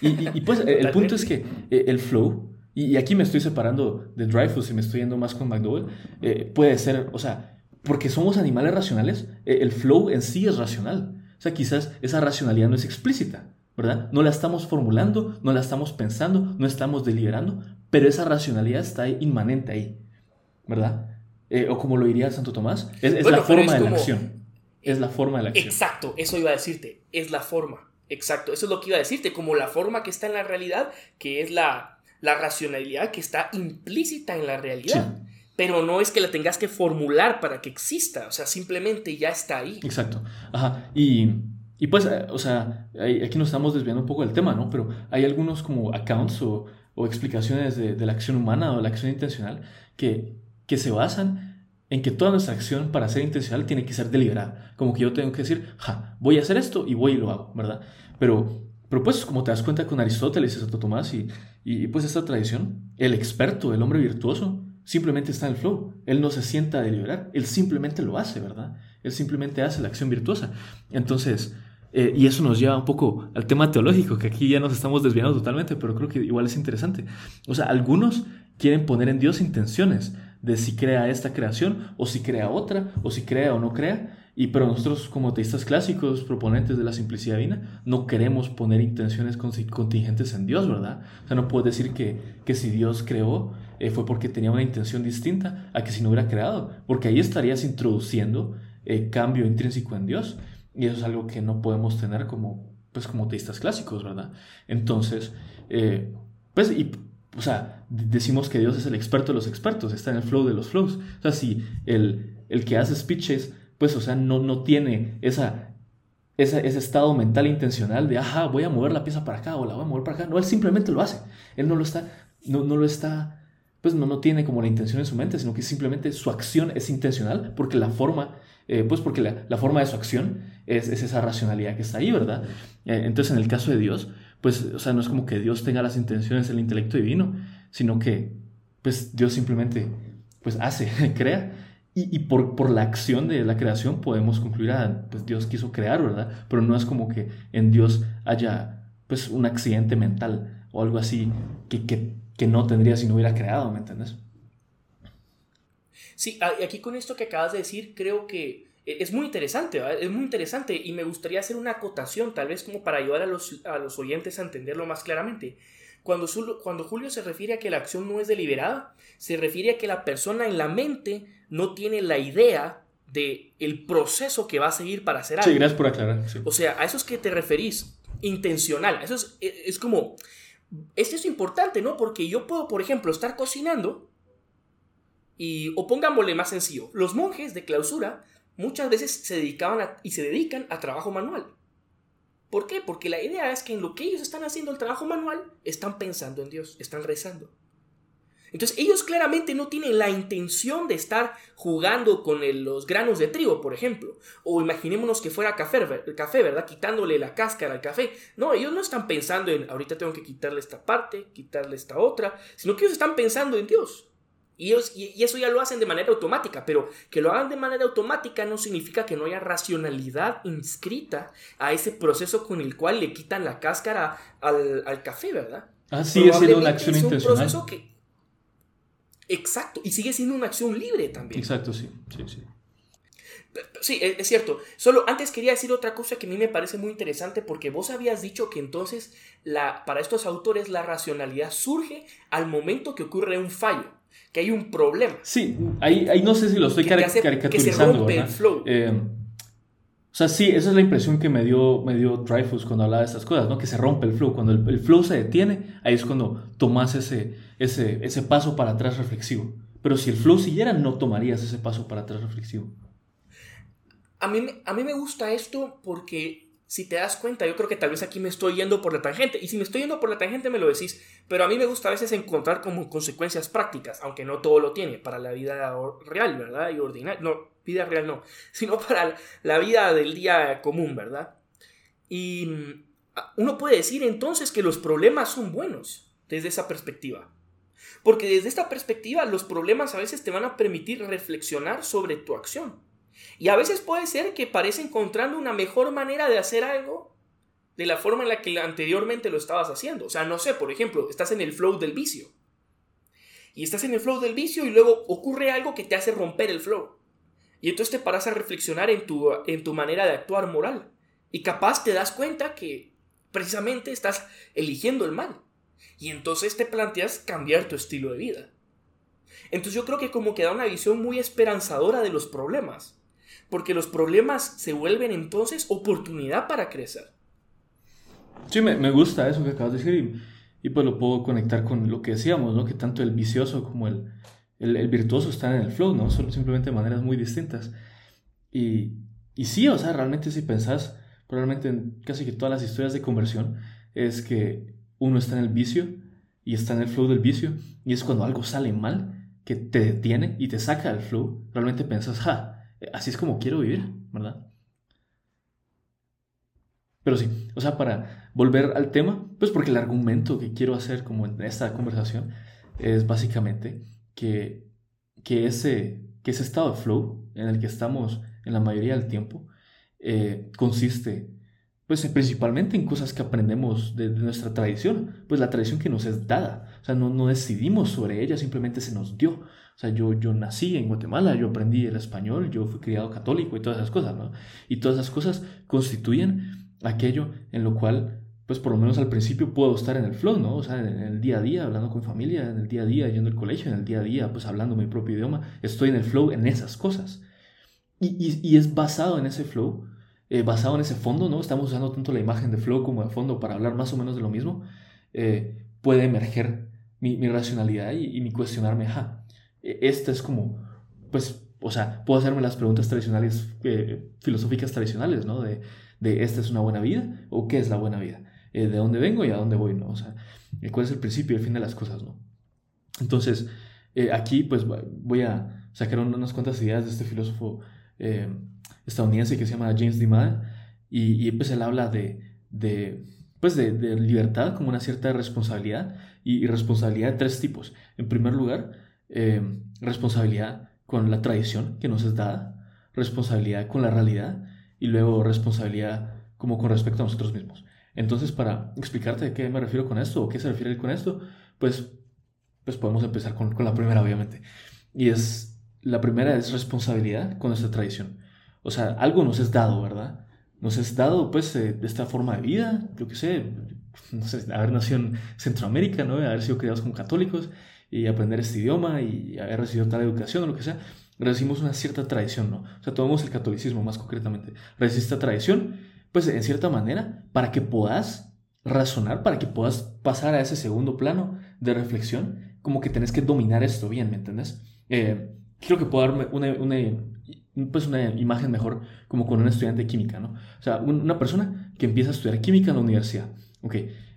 y, pues el punto es que eh, el flow, y, aquí me estoy separando de Dreyfus y me estoy yendo más con McDowell, eh, puede ser, o sea, porque somos animales racionales, eh, el flow en sí es racional. O sea, quizás esa racionalidad no es explícita, ¿verdad? No la estamos formulando, no la estamos pensando, no estamos deliberando, pero esa racionalidad está inmanente ahí, ¿verdad? o como lo diría Santo Tomás, es, la forma de la acción. Es la forma de la acción. Exacto, eso iba a decirte, es la forma. Exacto, eso es lo que iba a decirte, como la forma que está en la realidad, que es la, la racionalidad que está implícita en la realidad. Pero no es que la tengas que formular para que exista, o sea, simplemente ya está ahí. Exacto. Ajá. Y, y pues, eh, o sea, aquí nos estamos desviando un poco del tema, ¿no? Pero hay algunos como accounts o, o explicaciones de, la acción humana o la acción intencional que que se basan en que toda nuestra acción para ser intencional tiene que ser deliberada. Como que yo tengo que decir, ja, voy a hacer esto y voy y lo hago, ¿verdad? Pero, pero pues como te das cuenta con Aristóteles y Santo Tomás y, y pues esta tradición, el experto, el hombre virtuoso, simplemente está en el flow. Él no se sienta a deliberar, él simplemente lo hace, ¿verdad? Él simplemente hace la acción virtuosa. Entonces, eh, y eso nos lleva un poco al tema teológico, que aquí ya nos estamos desviando totalmente, pero creo que igual es interesante. O sea, algunos quieren poner en Dios intenciones de si crea esta creación o si crea otra o si crea o no crea. Y pero nosotros como teístas clásicos, proponentes de la simplicidad divina, no queremos poner intenciones contingentes en Dios, ¿verdad? O sea, no puedes decir que, que si Dios creó eh, fue porque tenía una intención distinta a que si no hubiera creado, porque ahí estarías introduciendo eh, cambio intrínseco en Dios. Y eso es algo que no podemos tener como, pues, como teístas clásicos, ¿verdad? Entonces, eh, pues, y, o sea, decimos que Dios es el experto de los expertos, está en el flow de los flows. O sea, si el, el que hace speeches, pues, o sea, no, no tiene esa, ese, ese estado mental intencional de, ajá, voy a mover la pieza para acá o la voy a mover para acá. No, él simplemente lo hace. Él no lo está, no, no lo está pues no, no tiene como la intención en su mente, sino que simplemente su acción es intencional porque la forma eh, pues porque la, forma de su acción es, esa racionalidad que está ahí, ¿verdad? Eh, entonces, en el caso de Dios, pues, o sea, no es como que Dios tenga las intenciones del intelecto divino, sino que, pues, Dios simplemente, pues, hace, crea, y, por, por, la acción de la creación podemos concluir, ah, pues, Dios quiso crear, ¿verdad? Pero no es como que en Dios haya, pues, un accidente mental o algo así que, que, que no tendría si no hubiera creado, ¿me entiendes? Sí, aquí con esto que acabas de decir, creo que e, es muy interesante, es muy interesante y me gustaría hacer una acotación, tal vez como para ayudar a los, a los oyentes a entenderlo más claramente. Cuando, cuando Julio se refiere a que la acción no es deliberada, se refiere a que la persona en la mente no tiene la idea de el proceso que va a seguir para hacer algo. Sí, gracias por aclarar. O sea, a eso es que te referís, intencional. Eso es, e, es como, esto es importante, ¿no? Porque yo puedo, por ejemplo, estar cocinando y, o pongámosle más sencillo, los monjes de clausura muchas veces se dedicaban y se dedican a trabajo manual. ¿Por qué? Porque la idea es que en lo que ellos están haciendo el trabajo manual, están pensando en Dios, están rezando. Entonces ellos claramente no tienen la intención de estar jugando con los granos de trigo, por ejemplo. O imaginémonos que fuera café, café, ¿verdad? Quitándole la cáscara al café. No, ellos no están pensando en ahorita tengo que quitarle esta parte, quitarle esta otra, sino que ellos están pensando en Dios. Y, eso ya lo hacen de manera automática, pero que lo hagan de manera automática no significa que no haya racionalidad inscrita a ese proceso con el cual le quitan la cáscara al, café, ¿verdad? Ah, sigue siendo una acción intencional. Exacto, y sigue siendo una acción libre también. Exacto, sí, sí, sí. Sí, es cierto. Solo antes quería decir otra cosa que a mí me parece muy interesante porque vos habías dicho que entonces la, para estos autores la racionalidad surge al momento que ocurre un fallo que hay un problema. Sí, ahí, ahí no sé si lo estoy caricaturizando. Que se rompe el flow. Eh, o sea, sí, esa es la impresión que me dio, me dio cuando hablaba de estas cosas, ¿no? Que se rompe el flow. Cuando el, flow se detiene, ahí es cuando tomas ese, ese, ese paso para atrás reflexivo. Pero si el flow siguiera, no tomarías ese paso para atrás reflexivo. A mí, a mí me gusta esto porque si te das cuenta, yo creo que tal vez aquí me estoy yendo por la tangente. Y si me estoy yendo por la tangente, me lo decís. Pero a mí me gusta a veces encontrar como consecuencias prácticas, aunque no todo lo tiene, para la vida real, ¿verdad? Y ordinaria. No, vida real no, sino para la vida del día común, ¿verdad? Y mm, uno puede decir entonces que los problemas son buenos desde esa perspectiva. Porque desde esta perspectiva los problemas a veces te van a permitir reflexionar sobre tu acción. Y a veces puede ser que parece encontrando una mejor manera de hacer algo de la forma en la que anteriormente lo estabas haciendo. O sea, no sé, por ejemplo, estás en el flow del vicio. Y estás en el flow del vicio y luego ocurre algo que te hace romper el flow. Y entonces te paras a reflexionar en tu, en tu manera de actuar moral. Y capaz te das cuenta que precisamente estás eligiendo el mal. Y entonces te planteas cambiar tu estilo de vida. Entonces yo creo que como que da una visión muy esperanzadora de los problemas porque los problemas se vuelven entonces oportunidad para crecer. Sí, me, gusta eso que acabas de decir y, pues lo puedo conectar con lo que decíamos, ¿no? Que tanto el vicioso como el, el, virtuoso están en el flow, ¿no? Son simplemente maneras muy distintas. Y, y sí, o sea, realmente si pensás, probablemente en casi que todas las historias de conversión, es que uno está en el vicio y está en el flow del vicio, y es cuando algo sale mal, que te detiene y te saca del flow, realmente piensas, ja, así es como quiero vivir, ¿verdad? Pero sí, o sea, para volver al tema, pues porque el argumento que quiero hacer como en esta conversación es básicamente que, que, ese, que ese estado de flow en el que estamos en la mayoría del tiempo eh, consiste pues principalmente en cosas que aprendemos de, nuestra tradición, pues la tradición que nos es dada, o sea, no, no decidimos sobre ella, simplemente se nos dio. O sea, yo, yo nací en Guatemala, yo aprendí el español, yo fui criado católico y todas esas cosas, ¿no? Y todas esas cosas constituyen aquello en lo cual, pues por lo menos al principio puedo estar en el flow, ¿no? O sea, en el día a día, hablando con mi familia, en el día a día, yendo al colegio, en el día a día, pues hablando mi propio idioma, estoy en el flow en esas cosas. Y, y, y es basado en ese flow eh, basado en ese fondo, ¿no? Estamos usando tanto la imagen de flow como de fondo para hablar más o menos de lo mismo, eh, puede emerger mi, mi racionalidad y, mi cuestionarme, ja, esta es como, pues, o sea, puedo hacerme las preguntas tradicionales, eh, filosóficas tradicionales, ¿no? De, de, ¿esta es una buena vida? ¿O qué es la buena vida? ¿De dónde vengo y a dónde voy, ¿no? O sea, ¿cuál es el principio y el fin de las cosas, ¿no? Entonces, aquí, pues, voy a sacar unas cuantas ideas de este filósofo estadounidense que se llama James Dimal y, y pues él habla de, de pues de, de, libertad como una cierta responsabilidad y, responsabilidad de tres tipos. En primer lugar, eh, responsabilidad con la tradición que nos es dada, responsabilidad con la realidad y luego responsabilidad como con respecto a nosotros mismos. Entonces, para explicarte de qué me refiero con esto o qué se refiere con esto, pues, pues podemos empezar con, con la primera, obviamente. Y es, la primera es responsabilidad con nuestra tradición. O sea, algo nos es dado, ¿verdad? Nos es dado, pues, eh, esta forma de vida, yo qué sé, no sé, haber nacido en Centroamérica, ¿no? Haber sido criados como católicos y aprender este idioma y haber recibido tal educación o lo que sea, recibimos una cierta tradición, ¿no? O sea, tomamos el catolicismo más concretamente. Recibes esta tradición, pues, en cierta manera, para que puedas razonar, para que puedas pasar a ese segundo plano de reflexión, como que tenés que dominar esto bien, ¿me entiendes? Eh, creo que puedo darme una, pues una imagen mejor como con un estudiante de química, ¿no? O sea, una persona que empieza a estudiar química en la universidad, ¿ok?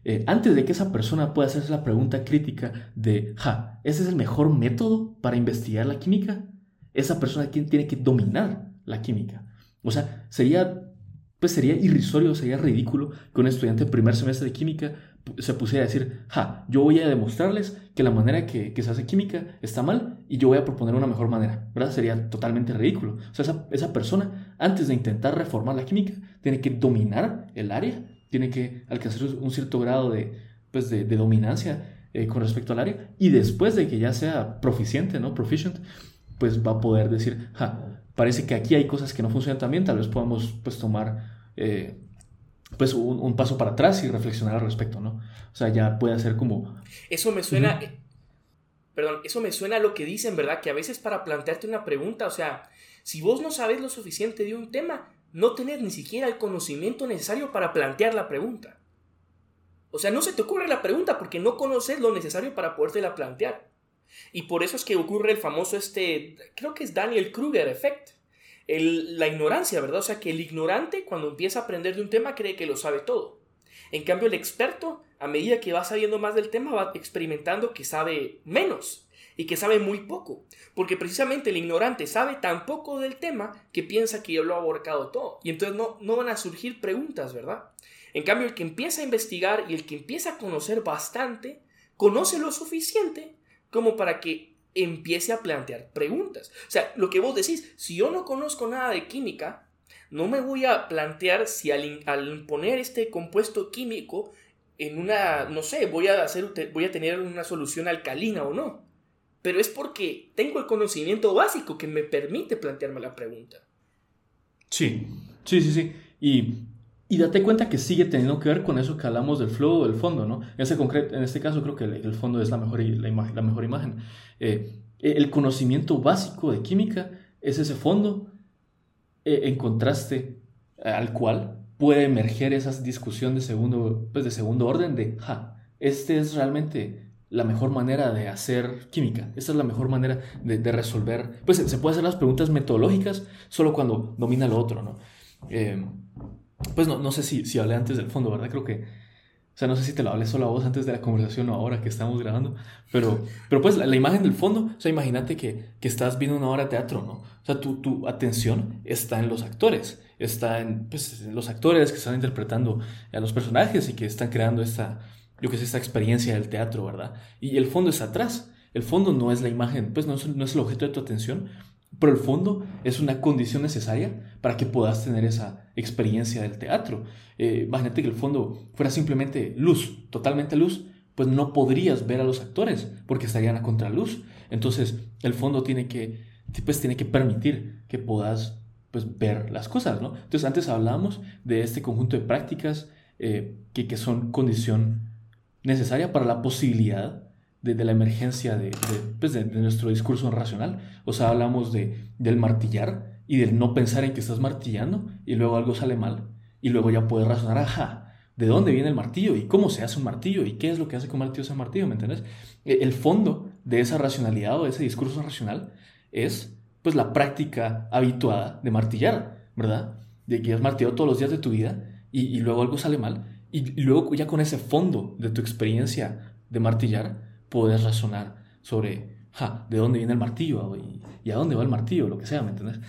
Eh, antes de que esa persona pueda hacerse la pregunta crítica de, ja, ¿ese es el mejor método para investigar la química? Esa persona tiene que dominar la química. O sea, sería, pues sería irrisorio, sería ridículo que un estudiante de primer semestre de química se pusiera a decir, ja, yo voy a demostrarles que la manera que, se hace química está mal y yo voy a proponer una mejor manera, ¿verdad? Sería totalmente ridículo. O sea, esa, persona, antes de intentar reformar la química, tiene que dominar el área, tiene que alcanzar un cierto grado de, pues de, dominancia eh, con respecto al área y después de que ya sea proficiente, ¿no? Proficient, pues va a poder decir, ja, parece que aquí hay cosas que no funcionan tan bien, tal vez podamos pues tomar... Eh, pues un, paso para atrás y reflexionar al respecto, ¿no? O sea, ya puede ser como... Eso me suena... Perdón, eso me suena a lo que dicen, ¿verdad? Que a veces para plantearte una pregunta, o sea, si vos no sabes lo suficiente de un tema, no tenés ni siquiera el conocimiento necesario para plantear la pregunta. O sea, no se te ocurre la pregunta porque no conoces lo necesario para la plantear. Y por eso es que ocurre el famoso este, creo que es Daniel Kruger Effect, la ignorancia, ¿verdad? O sea, que el ignorante cuando empieza a aprender de un tema cree que lo sabe todo. En cambio, el experto, a medida que va sabiendo más del tema, va experimentando que sabe menos y que sabe muy poco. Porque precisamente el ignorante sabe tan poco del tema que piensa que ya lo ha abarcado todo. Y entonces no, no van a surgir preguntas, ¿verdad? En cambio, el que empieza a investigar y el que empieza a conocer bastante, conoce lo suficiente como para que empiece a plantear preguntas. O sea, lo que vos decís, si yo no conozco nada de química, no me voy a plantear si al, al poner este compuesto químico en una, no sé, voy a, hacer, voy a tener una solución alcalina o no. Pero es porque tengo el conocimiento básico que me permite plantearme la pregunta. Sí, sí, sí, sí. Y y date cuenta que sigue teniendo que ver con eso que hablamos del flow del fondo, ¿no? En, ese concreto, en este caso creo que el, fondo es la mejor, la, mejor imagen. Eh, el conocimiento básico de química es ese fondo eh, en contraste al cual puede emerger esa discusión de segundo, pues de segundo orden de, ja, este es realmente la mejor manera de hacer química, esta es la mejor manera de, resolver, pues se puede hacer las preguntas metodológicas solo cuando domina lo otro, ¿no? Eh, pues no, no sé si, si hablé antes del fondo, ¿verdad? Creo que O sea, no sé si te lo hablé solo a vos antes de la conversación o ahora que estamos grabando, pero, pero pues la, imagen del fondo, o sea, imagínate que, que, estás viendo una obra de teatro, ¿no? O sea, tu, tu atención está en los actores, está en, pues, en los actores que están interpretando a los personajes y que están creando esta, yo que sé, esta experiencia del teatro, ¿verdad? Y el fondo está atrás. El fondo no es la imagen, pues no es, no es el objeto de tu atención, pero el fondo es una condición necesaria para que puedas tener esa experiencia del teatro. Eh, imagínate que el fondo fuera simplemente luz, totalmente luz, pues no podrías ver a los actores porque estarían a contraluz. Entonces el fondo tiene que, pues, tiene que permitir que puedas pues, ver las cosas. ¿no? Entonces antes hablábamos de este conjunto de prácticas eh, que, que son condición necesaria para la posibilidad de, la emergencia pues, de, nuestro discurso racional. O sea, hablamos de, del martillar y del no pensar en que estás martillando y luego algo sale mal y luego ya puedes razonar, ajá, ¿de dónde viene el martillo? ¿Y cómo se hace un martillo? ¿Y qué es lo que hace un martillo un martillo? ¿Me entiendes? E, el fondo de esa racionalidad o de ese discurso racional es pues la práctica habituada de martillar, ¿verdad? De que has martillado todos los días de tu vida y, luego algo sale mal y, y luego ya con ese fondo de tu experiencia de martillar, puedes razonar sobre, ja, ¿de dónde viene el martillo? Y, a dónde va el martillo? Lo que sea, ¿me entiendes?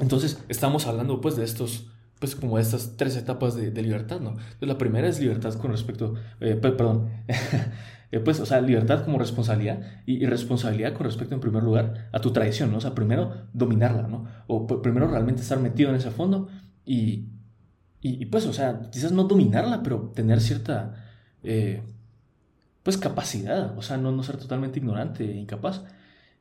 Entonces, estamos hablando pues de estos, pues como estas tres etapas de, libertad, ¿no? La primera es libertad con respecto, eh, perdón, eh, pues, o sea, libertad como responsabilidad y, responsabilidad con respecto, en primer lugar, a tu tradición, ¿no? O sea, primero dominarla, ¿no? O primero realmente estar metido en ese fondo y, y, pues, o sea, quizás no dominarla, pero tener cierta... Eh, pues capacidad, o sea, no, no ser totalmente ignorante e incapaz.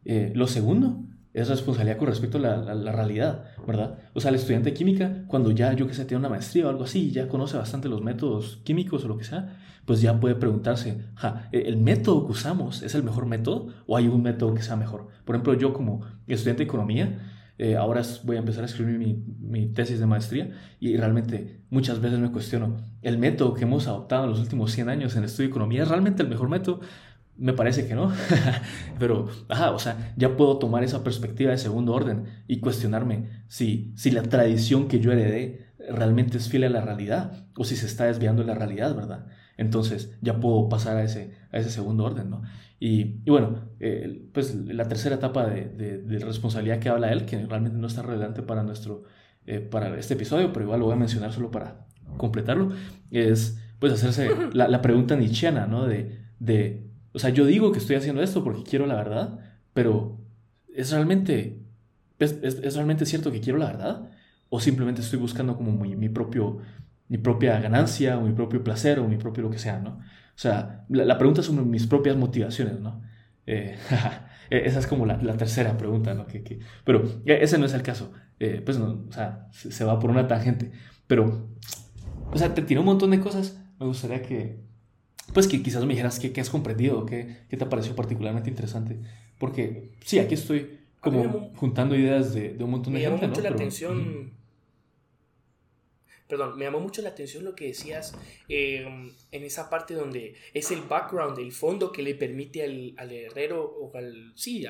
Eh, lo segundo es responsabilidad con respecto a la, realidad, ¿verdad? O sea, el estudiante de química, cuando ya, yo que sé, tiene una maestría o algo así, ya conoce bastante los métodos químicos o lo que sea, pues ya puede preguntarse, ja, ¿el método que usamos es el mejor método o hay un método que sea mejor? Por ejemplo, yo como estudiante de economía, eh, ahora voy a empezar a escribir mi, mi, tesis de maestría y realmente muchas veces me cuestiono, ¿el método que hemos adoptado en los últimos 100 años en el estudio de economía es realmente el mejor método? Me parece que no, pero, ajá, o sea, ya puedo tomar esa perspectiva de segundo orden y cuestionarme si, si la tradición que yo heredé realmente es fiel a la realidad o si se está desviando de la realidad, ¿verdad? Entonces ya puedo pasar a ese, a ese segundo orden, ¿no? Y, bueno, eh, pues la tercera etapa de, responsabilidad que habla él, que realmente no está relevante para, nuestro, eh, para este episodio, pero igual lo voy a mencionar solo para completarlo, es pues hacerse la, la pregunta nietzscheana, ¿no? De, de, o sea, yo digo que estoy haciendo esto porque quiero la verdad, pero ¿es realmente, es, es, realmente cierto que quiero la verdad? ¿O simplemente estoy buscando como mi, mi, propio, mi propia ganancia o mi propio placer o mi propio lo que sea, ¿no? O sea, la, pregunta es sobre mis propias motivaciones, ¿no? Eh, e, esa es como la, tercera pregunta, ¿no? Que, pero e, ese no es el caso. Eh, pues no, o sea, se, va por una tangente. Pero, o sea, te tiré un montón de cosas. Me gustaría que, pues que quizás me dijeras qué, has comprendido, qué, qué te pareció particularmente interesante. Porque, sí, aquí estoy como juntando ideas de, un montón de me gente. Me llamó mucho la atención perdón, me llamó mucho la atención lo que decías em, en esa parte donde es el background, el fondo que le permite al, herrero, o al, sí,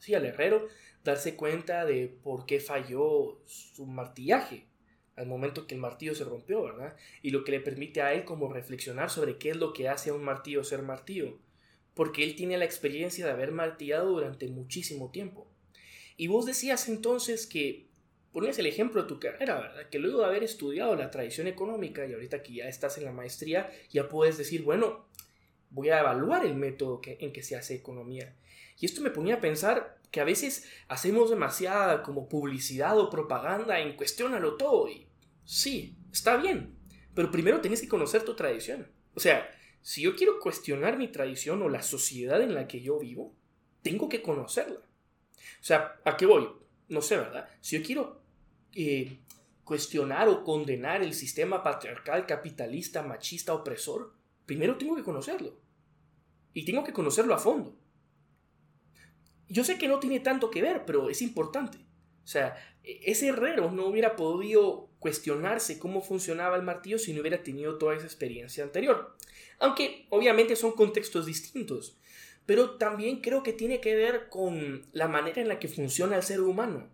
sí, al herrero, darse cuenta de por qué falló su martillaje al momento que el martillo se rompió, ¿verdad? Y lo que le permite a él como reflexionar sobre qué es lo que hace a un martillo ser martillo, porque él tiene la experiencia de haber martillado durante muchísimo tiempo. Y vos decías entonces que pones el ejemplo de tu carrera, ¿verdad? Que luego de haber estudiado la tradición económica y ahorita que ya estás en la maestría, ya puedes decir, bueno, voy a evaluar el método en que se hace economía. Y esto me ponía a pensar que a veces hacemos demasiada como publicidad o propaganda en cuestionalo todo y sí, está bien, pero primero tienes que conocer tu tradición. O sea, si yo quiero cuestionar mi tradición o la sociedad en la que yo vivo, tengo que conocerla. O sea, ¿a qué voy? No sé, ¿verdad? Si yo quiero eh, cuestionar o condenar el sistema patriarcal, capitalista, machista, opresor, primero tengo que conocerlo. Y tengo que conocerlo a fondo. Yo sé que no tiene tanto que ver, pero es importante. O sea, e-, ese herrero no hubiera podido cuestionarse cómo funcionaba el martillo si no hubiera tenido toda esa experiencia anterior. Aunque obviamente son contextos distintos. Pero también creo que tiene que ver con la manera en la que funciona el ser humano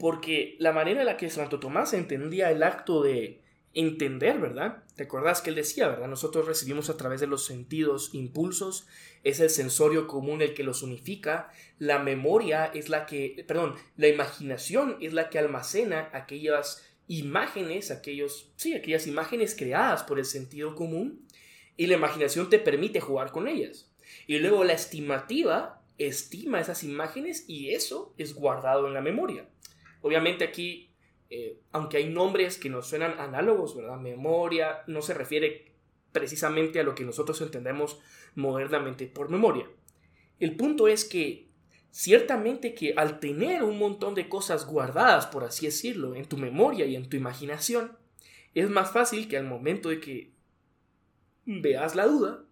porque la manera en la que Santo Tomás entendía el acto de entender, ¿verdad? ¿Te acuerdas que él decía, ¿verdad? Nosotros recibimos a través de los sentidos impulsos, es el sensorio común el que los unifica, la memoria es la que, perdón, la imaginación es la que almacena aquellas imágenes, aquellos, sí, aquellas imágenes creadas por el sentido común, y la imaginación te permite jugar con ellas. Y luego la estimativa estima esas imágenes y eso es guardado en la memoria. Obviamente aquí eh, aunque hay nombres que nos suenan análogos, ¿verdad? Memoria no se refiere precisamente a lo que nosotros entendemos modernamente por memoria. El punto es que ciertamente que al tener un montón de cosas guardadas, por así decirlo, en tu memoria y en tu imaginación, es más fácil que al momento de que veas la duda,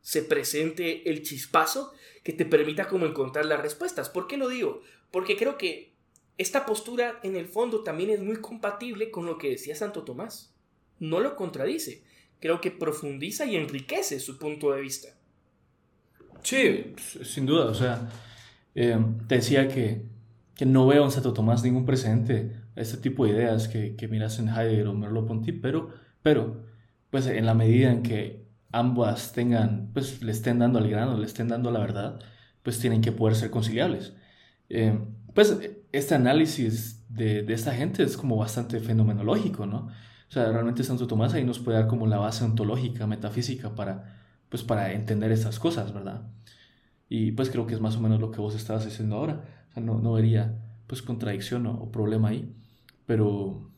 se presente el chispazo que te permita como encontrar las respuestas. ¿Por qué lo digo? Porque creo que esta postura en el fondo también es muy compatible con lo que decía Santo Tomás. No lo contradice, creo que profundiza y enriquece su punto de vista. Sí, sin duda, o sea, eh, decía que, que, no veo en Santo Tomás ningún precedente a este tipo de ideas que, que miras en Heidegger o Merleau-Ponty, pero, pero, pues en la medida en que ambas tengan, pues le estén dando al grano, le estén dando la verdad, pues tienen que poder ser conciliables. Eh, pues este análisis de, de, esta gente es como bastante fenomenológico, ¿no? O sea, realmente Santo Tomás ahí nos puede dar como la base ontológica, metafísica para, pues, para entender estas cosas, ¿verdad? Y pues creo que es más o menos lo que vos estabas diciendo ahora. O sea, no, no vería pues contradicción o, problema ahí. Pero,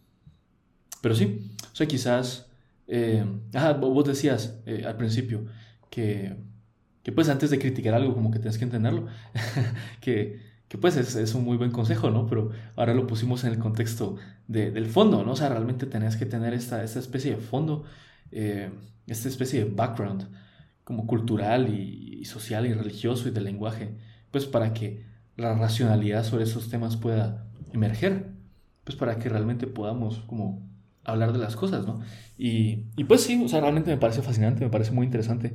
pero sí, o sea, quizás, eh, ajá, vos decías eh, al principio que, que pues antes de criticar algo como que tienes que entenderlo, que que pues es, un muy buen consejo, ¿no? Pero ahora lo pusimos en el contexto del fondo, ¿no? O sea, realmente tenés que tener esta, esta especie de fondo, eh, esta especie de background como cultural y, social y religioso y de lenguaje, pues para que la racionalidad sobre esos temas pueda emerger, pues para que realmente podamos como hablar de las cosas, ¿no? Y, y pues sí, o sea, realmente me parece fascinante, me parece muy interesante,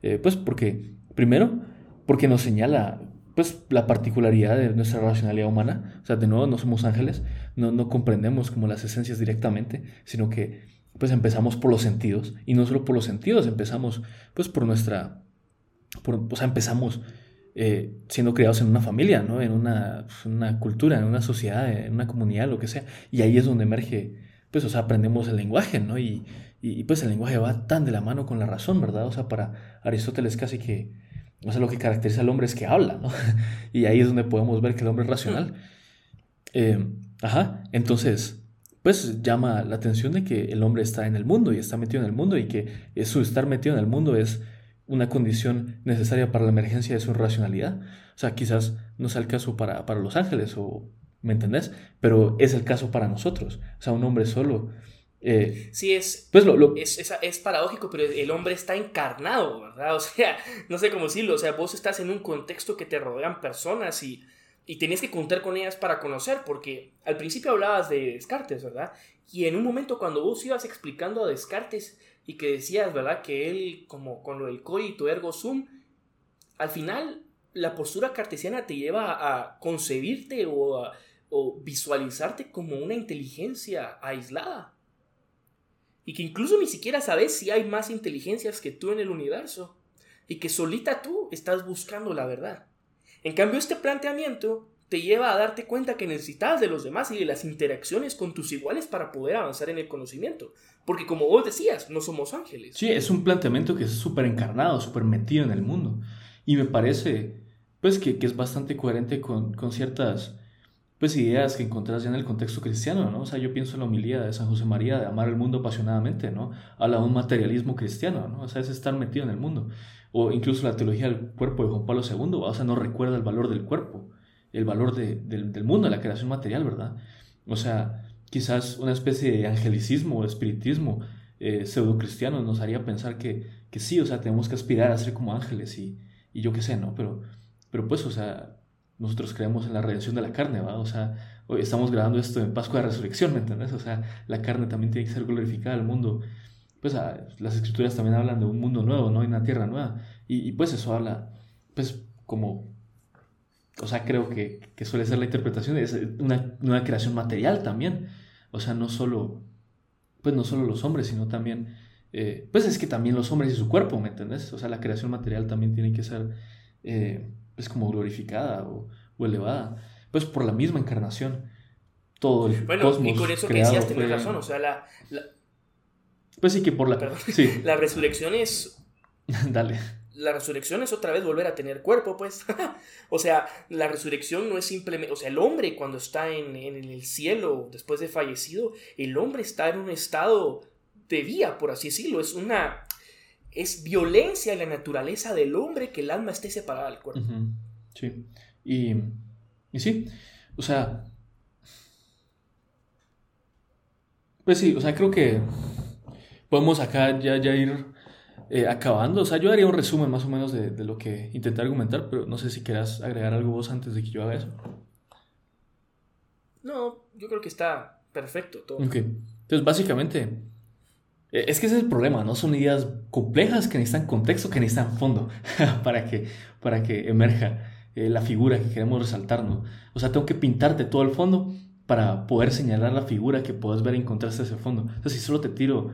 eh, pues porque, primero, porque nos señala pues la particularidad de nuestra racionalidad humana. O sea, de nuevo, no somos ángeles, no, no comprendemos como las esencias directamente, sino que pues empezamos por los sentidos. Y no solo por los sentidos, empezamos pues por nuestra... O sea, empezamos eh, siendo criados en una familia, ¿no? En una, una, cultura, en una sociedad, en una comunidad, lo que sea. Y ahí es donde emerge, pues, o sea, aprendemos el lenguaje, ¿no? Y, y, y pues el lenguaje va tan de la mano con la razón, ¿verdad? O sea, para Aristóteles casi que o sea, lo que caracteriza al hombre es que habla, ¿no? y ahí es donde podemos ver que el hombre es racional. Eh, ajá, entonces, pues llama la atención de que el hombre está en el mundo y está metido en el mundo y que su estar metido en el mundo es una condición necesaria para la emergencia de su racionalidad. O sea, quizás no sea el caso para, para los ángeles, o, ¿me entendés? Pero es el caso para nosotros. O sea, un hombre solo eh, sí, es, pues lo, Es, es, paradójico, pero el hombre está encarnado, ¿verdad? O sea, no sé cómo decirlo, o sea, vos estás en un contexto que te rodean personas y, y tenés que contar con ellas para conocer, porque al principio hablabas de Descartes, ¿verdad? Y en un momento cuando vos ibas explicando a Descartes y que decías, ¿verdad? Que él, como con lo del cogito ergo sum, al final la postura cartesiana te lleva a concebirte o, a, o visualizarte como una inteligencia aislada y que incluso ni siquiera sabes si hay más inteligencias que tú en el universo y que solita tú estás buscando la verdad. En cambio, este planteamiento te lleva a darte cuenta que necesitas de los demás y de las interacciones con tus iguales para poder avanzar en el conocimiento. Porque como vos decías, no somos ángeles. Sí, es un planteamiento que es súper encarnado, súper metido en el mundo. Y me parece, pues, que, que es bastante coherente con, con ciertas pues ideas que encontrás ya en el contexto cristiano, ¿no? O sea, yo pienso en la homilía de San José María de amar el mundo apasionadamente, ¿no? Habla de un materialismo cristiano, ¿no? O sea, es estar metido en el mundo. O incluso la teología del cuerpo de Juan Pablo II, o sea, no recuerda el valor del cuerpo, el valor del, del, mundo, de la creación material, ¿verdad? O sea, quizás una especie de angelicismo o espiritismo eh, pseudo cristiano nos haría pensar que, que sí, o sea, tenemos que aspirar a ser como ángeles y, y yo qué sé, ¿no? Pero, pero pues, o sea, nosotros creemos en la redención de la carne, ¿va? O sea, hoy estamos grabando esto en Pascua de Resurrección, ¿me entiendes? O sea, la carne también tiene que ser glorificada, el mundo, pues ah, las escrituras también hablan de un mundo nuevo, ¿no? Y una tierra nueva. Y, pues eso habla, pues como, o sea, creo que, que suele ser la interpretación, es una, una creación material también. O sea, no solo, pues no solo los hombres, sino también, eh, pues es que también los hombres y su cuerpo, ¿me entendés? O sea, la creación material también tiene que ser, eh, pues como glorificada o, elevada, pues por la misma encarnación. Todo el bueno, y con eso que decías, tenés razón, o sea, la, Pues sí, que por la... Sí. la resurrección es... Dale la resurrección es otra vez volver a tener cuerpo, pues. o sea, la resurrección no es simplemente, o sea, el hombre cuando está en, el cielo después de fallecido, el hombre está en un estado de vida, por así decirlo. Es una, es violencia en la naturaleza del hombre que el alma esté separada del cuerpo. Sí. Y, y sí, o sea, pues sí, o sea, creo que podemos acá ya, ya ir eh, acabando, o sea, yo haría un resumen más o menos de, lo que intenté argumentar, pero no sé si quieras agregar algo vos antes de que yo haga eso. No, yo creo que está perfecto todo. Ok, entonces básicamente, es que ese es el problema, ¿no? Son ideas complejas que necesitan contexto, que necesitan fondo para, que, para que emerja eh, la figura que queremos resaltar, ¿no? O sea, tengo que pintarte todo el fondo para poder señalar la figura que puedas ver en contraste ese fondo. Entonces, si solo te tiro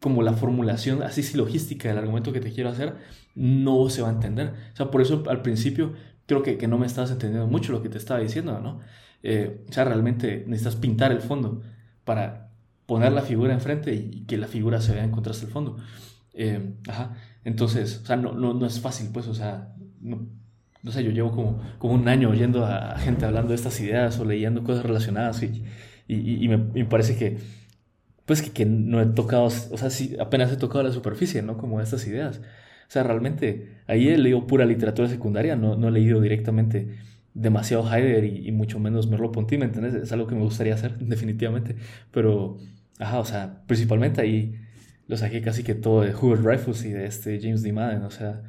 como la formulación así logística del argumento que te quiero hacer, no se va a entender. O sea, por eso al principio creo que, que no me estabas entendiendo mucho lo que te estaba diciendo, ¿no? Eh, o sea, realmente necesitas pintar el fondo para poner la figura enfrente y, que la figura se vea en contraste al fondo. Eh, ajá. Entonces, o sea, no, no, no, es fácil, pues, o sea, no, no sé, yo llevo como, como un año oyendo a gente hablando de estas ideas o leyendo cosas relacionadas y, y, y me, me parece que pues que, no he tocado, o sea, sí, apenas he tocado la superficie, ¿no? Como estas ideas. O sea, realmente ahí he leído pura literatura secundaria, no, no he leído directamente demasiado Heidegger y, mucho menos Merleau-Ponty, ¿me entiendes? Es algo que me gustaría hacer, definitivamente. Pero, ajá, o sea, principalmente ahí lo saqué casi que todo de Hubert Dreyfus y de este James D. Madden, o sea,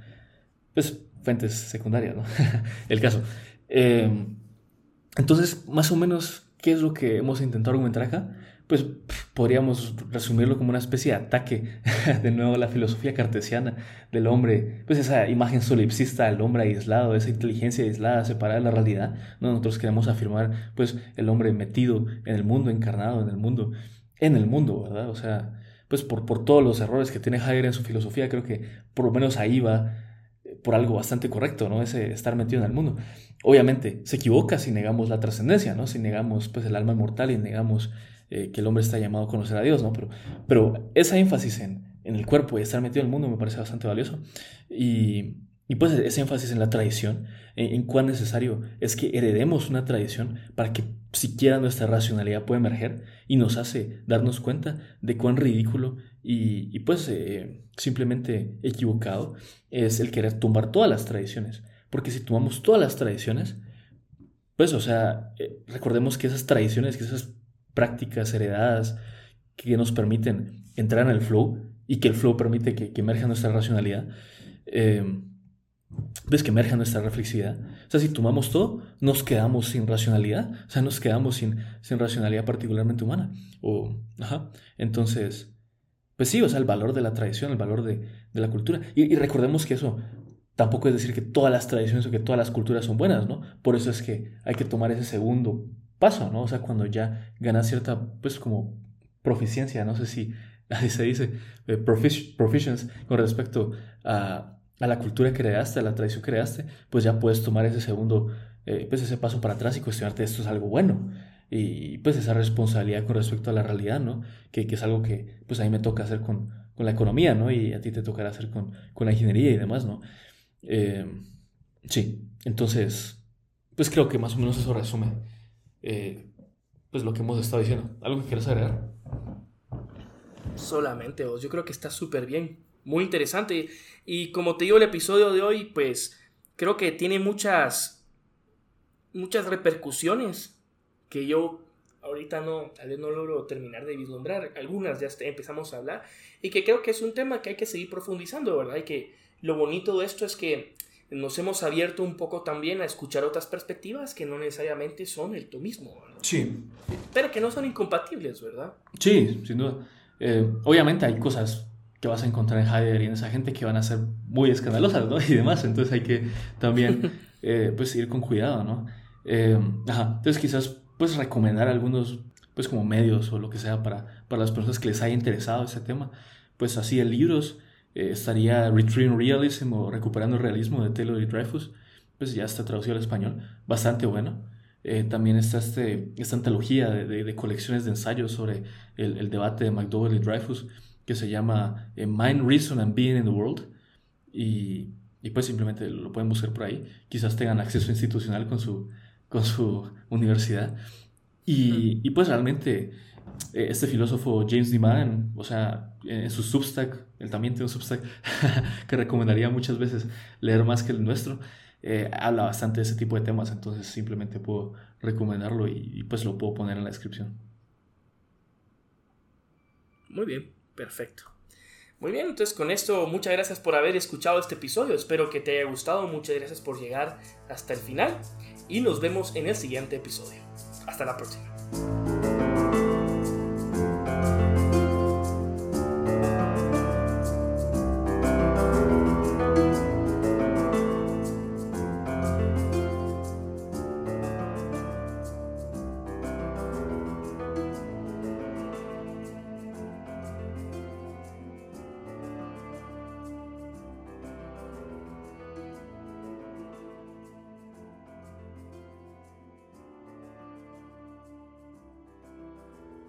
pues fuentes secundarias, ¿no? El caso. Em, entonces, más o menos, ¿qué es lo que hemos intentado argumentar acá? pues podríamos resumirlo como una especie de ataque de nuevo a la filosofía cartesiana del hombre, pues esa imagen solipsista del hombre aislado, esa inteligencia aislada, separada de la realidad. ¿no? Nosotros queremos afirmar pues el hombre metido en el mundo, encarnado en el mundo, en el mundo, ¿verdad? O sea, pues por, por todos los errores que tiene Heidegger en su filosofía, creo que por lo menos ahí va eh, por algo bastante correcto, ¿no? Ese estar metido en el mundo. Obviamente se equivoca si negamos la trascendencia, ¿no? Si negamos pues el alma inmortal y negamos eh, que el hombre está llamado a conocer a Dios, ¿no? Pero, pero esa énfasis en, en el cuerpo y estar metido en el mundo me parece bastante valioso. Y, y pues ese énfasis en la tradición, en, cuán necesario es que heredemos una tradición para que siquiera nuestra racionalidad pueda emerger y nos hace darnos cuenta de cuán ridículo y, y pues eh, simplemente equivocado es el querer tumbar todas las tradiciones. Porque si tomamos todas las tradiciones, pues, o sea, eh, recordemos que esas tradiciones, que esas prácticas heredadas que nos permiten entrar en el flow y que el flow permite que, emerja nuestra racionalidad, eh, ves que emerja nuestra reflexividad. O sea, si tomamos todo, nos quedamos sin racionalidad, o sea, nos quedamos sin, sin racionalidad particularmente humana. O, ajá. Entonces, pues sí, o sea, el valor de la tradición, el valor de, de la cultura. Y, recordemos que eso tampoco es decir que todas las tradiciones o que todas las culturas son buenas, ¿no? Por eso es que hay que tomar ese segundo paso, ¿no? O sea, cuando ya ganas cierta, pues como proficiencia, no sé si así se dice, eh, con respecto a, a, la cultura que creaste, a la tradición que creaste, pues ya puedes tomar ese segundo, eh, pues ese paso para atrás y cuestionarte esto es algo bueno. Y pues esa responsabilidad con respecto a la realidad, ¿no? Que, que es algo que pues a mí me toca hacer con, con, la economía, ¿no? Y a ti te tocará hacer con, con la ingeniería y demás, ¿no? Eh, sí, entonces, pues creo que más o menos eso resume eh, pues lo que hemos estado diciendo. ¿Algo que quieras agregar? Solamente vos, yo creo que está súper bien, muy interesante. Y como te digo, el episodio de hoy, pues creo que tiene muchas, muchas repercusiones que yo ahorita no, tal vez no logro terminar de vislumbrar. Algunas ya empezamos a hablar y que creo que es un tema que hay que seguir profundizando, ¿verdad? Y que lo bonito de esto es que nos hemos abierto un poco también a escuchar otras perspectivas que no necesariamente son el mismo. Sí. Pero que no son incompatibles, ¿verdad? Sí, sin duda. Eh, obviamente hay cosas que vas a encontrar en Heidegger y en esa gente que van a ser muy escandalosas, ¿no? Y demás, entonces hay que también, eh, pues, ir con cuidado, ¿no? Eh, ajá, entonces quizás, pues, recomendar algunos pues como medios o lo que sea para, para las personas que les haya interesado ese tema. Pues así en libros eh, estaría Retrieving Realism o Recuperando el Realismo de Taylor y Dreyfus, pues ya está traducido al español, bastante bueno. Eh, también está este, esta antología de, de, colecciones de ensayos sobre el, el, debate de McDowell y Dreyfus que se llama eh, Mind, Reason and Being in the World. Y, y, pues simplemente lo pueden buscar por ahí. Quizás tengan acceso institucional con su, con su universidad. Y, y pues realmente eh, este filósofo James Diman, o sea, en su Substack, él también tiene un Substack que recomendaría muchas veces leer más que el nuestro, eh, habla bastante de ese tipo de temas, entonces simplemente puedo recomendarlo y, pues lo puedo poner en la descripción. Muy bien, perfecto. Muy bien, entonces con esto muchas gracias por haber escuchado este episodio, espero que te haya gustado, muchas gracias por llegar hasta el final y nos vemos en el siguiente episodio. Hasta la próxima.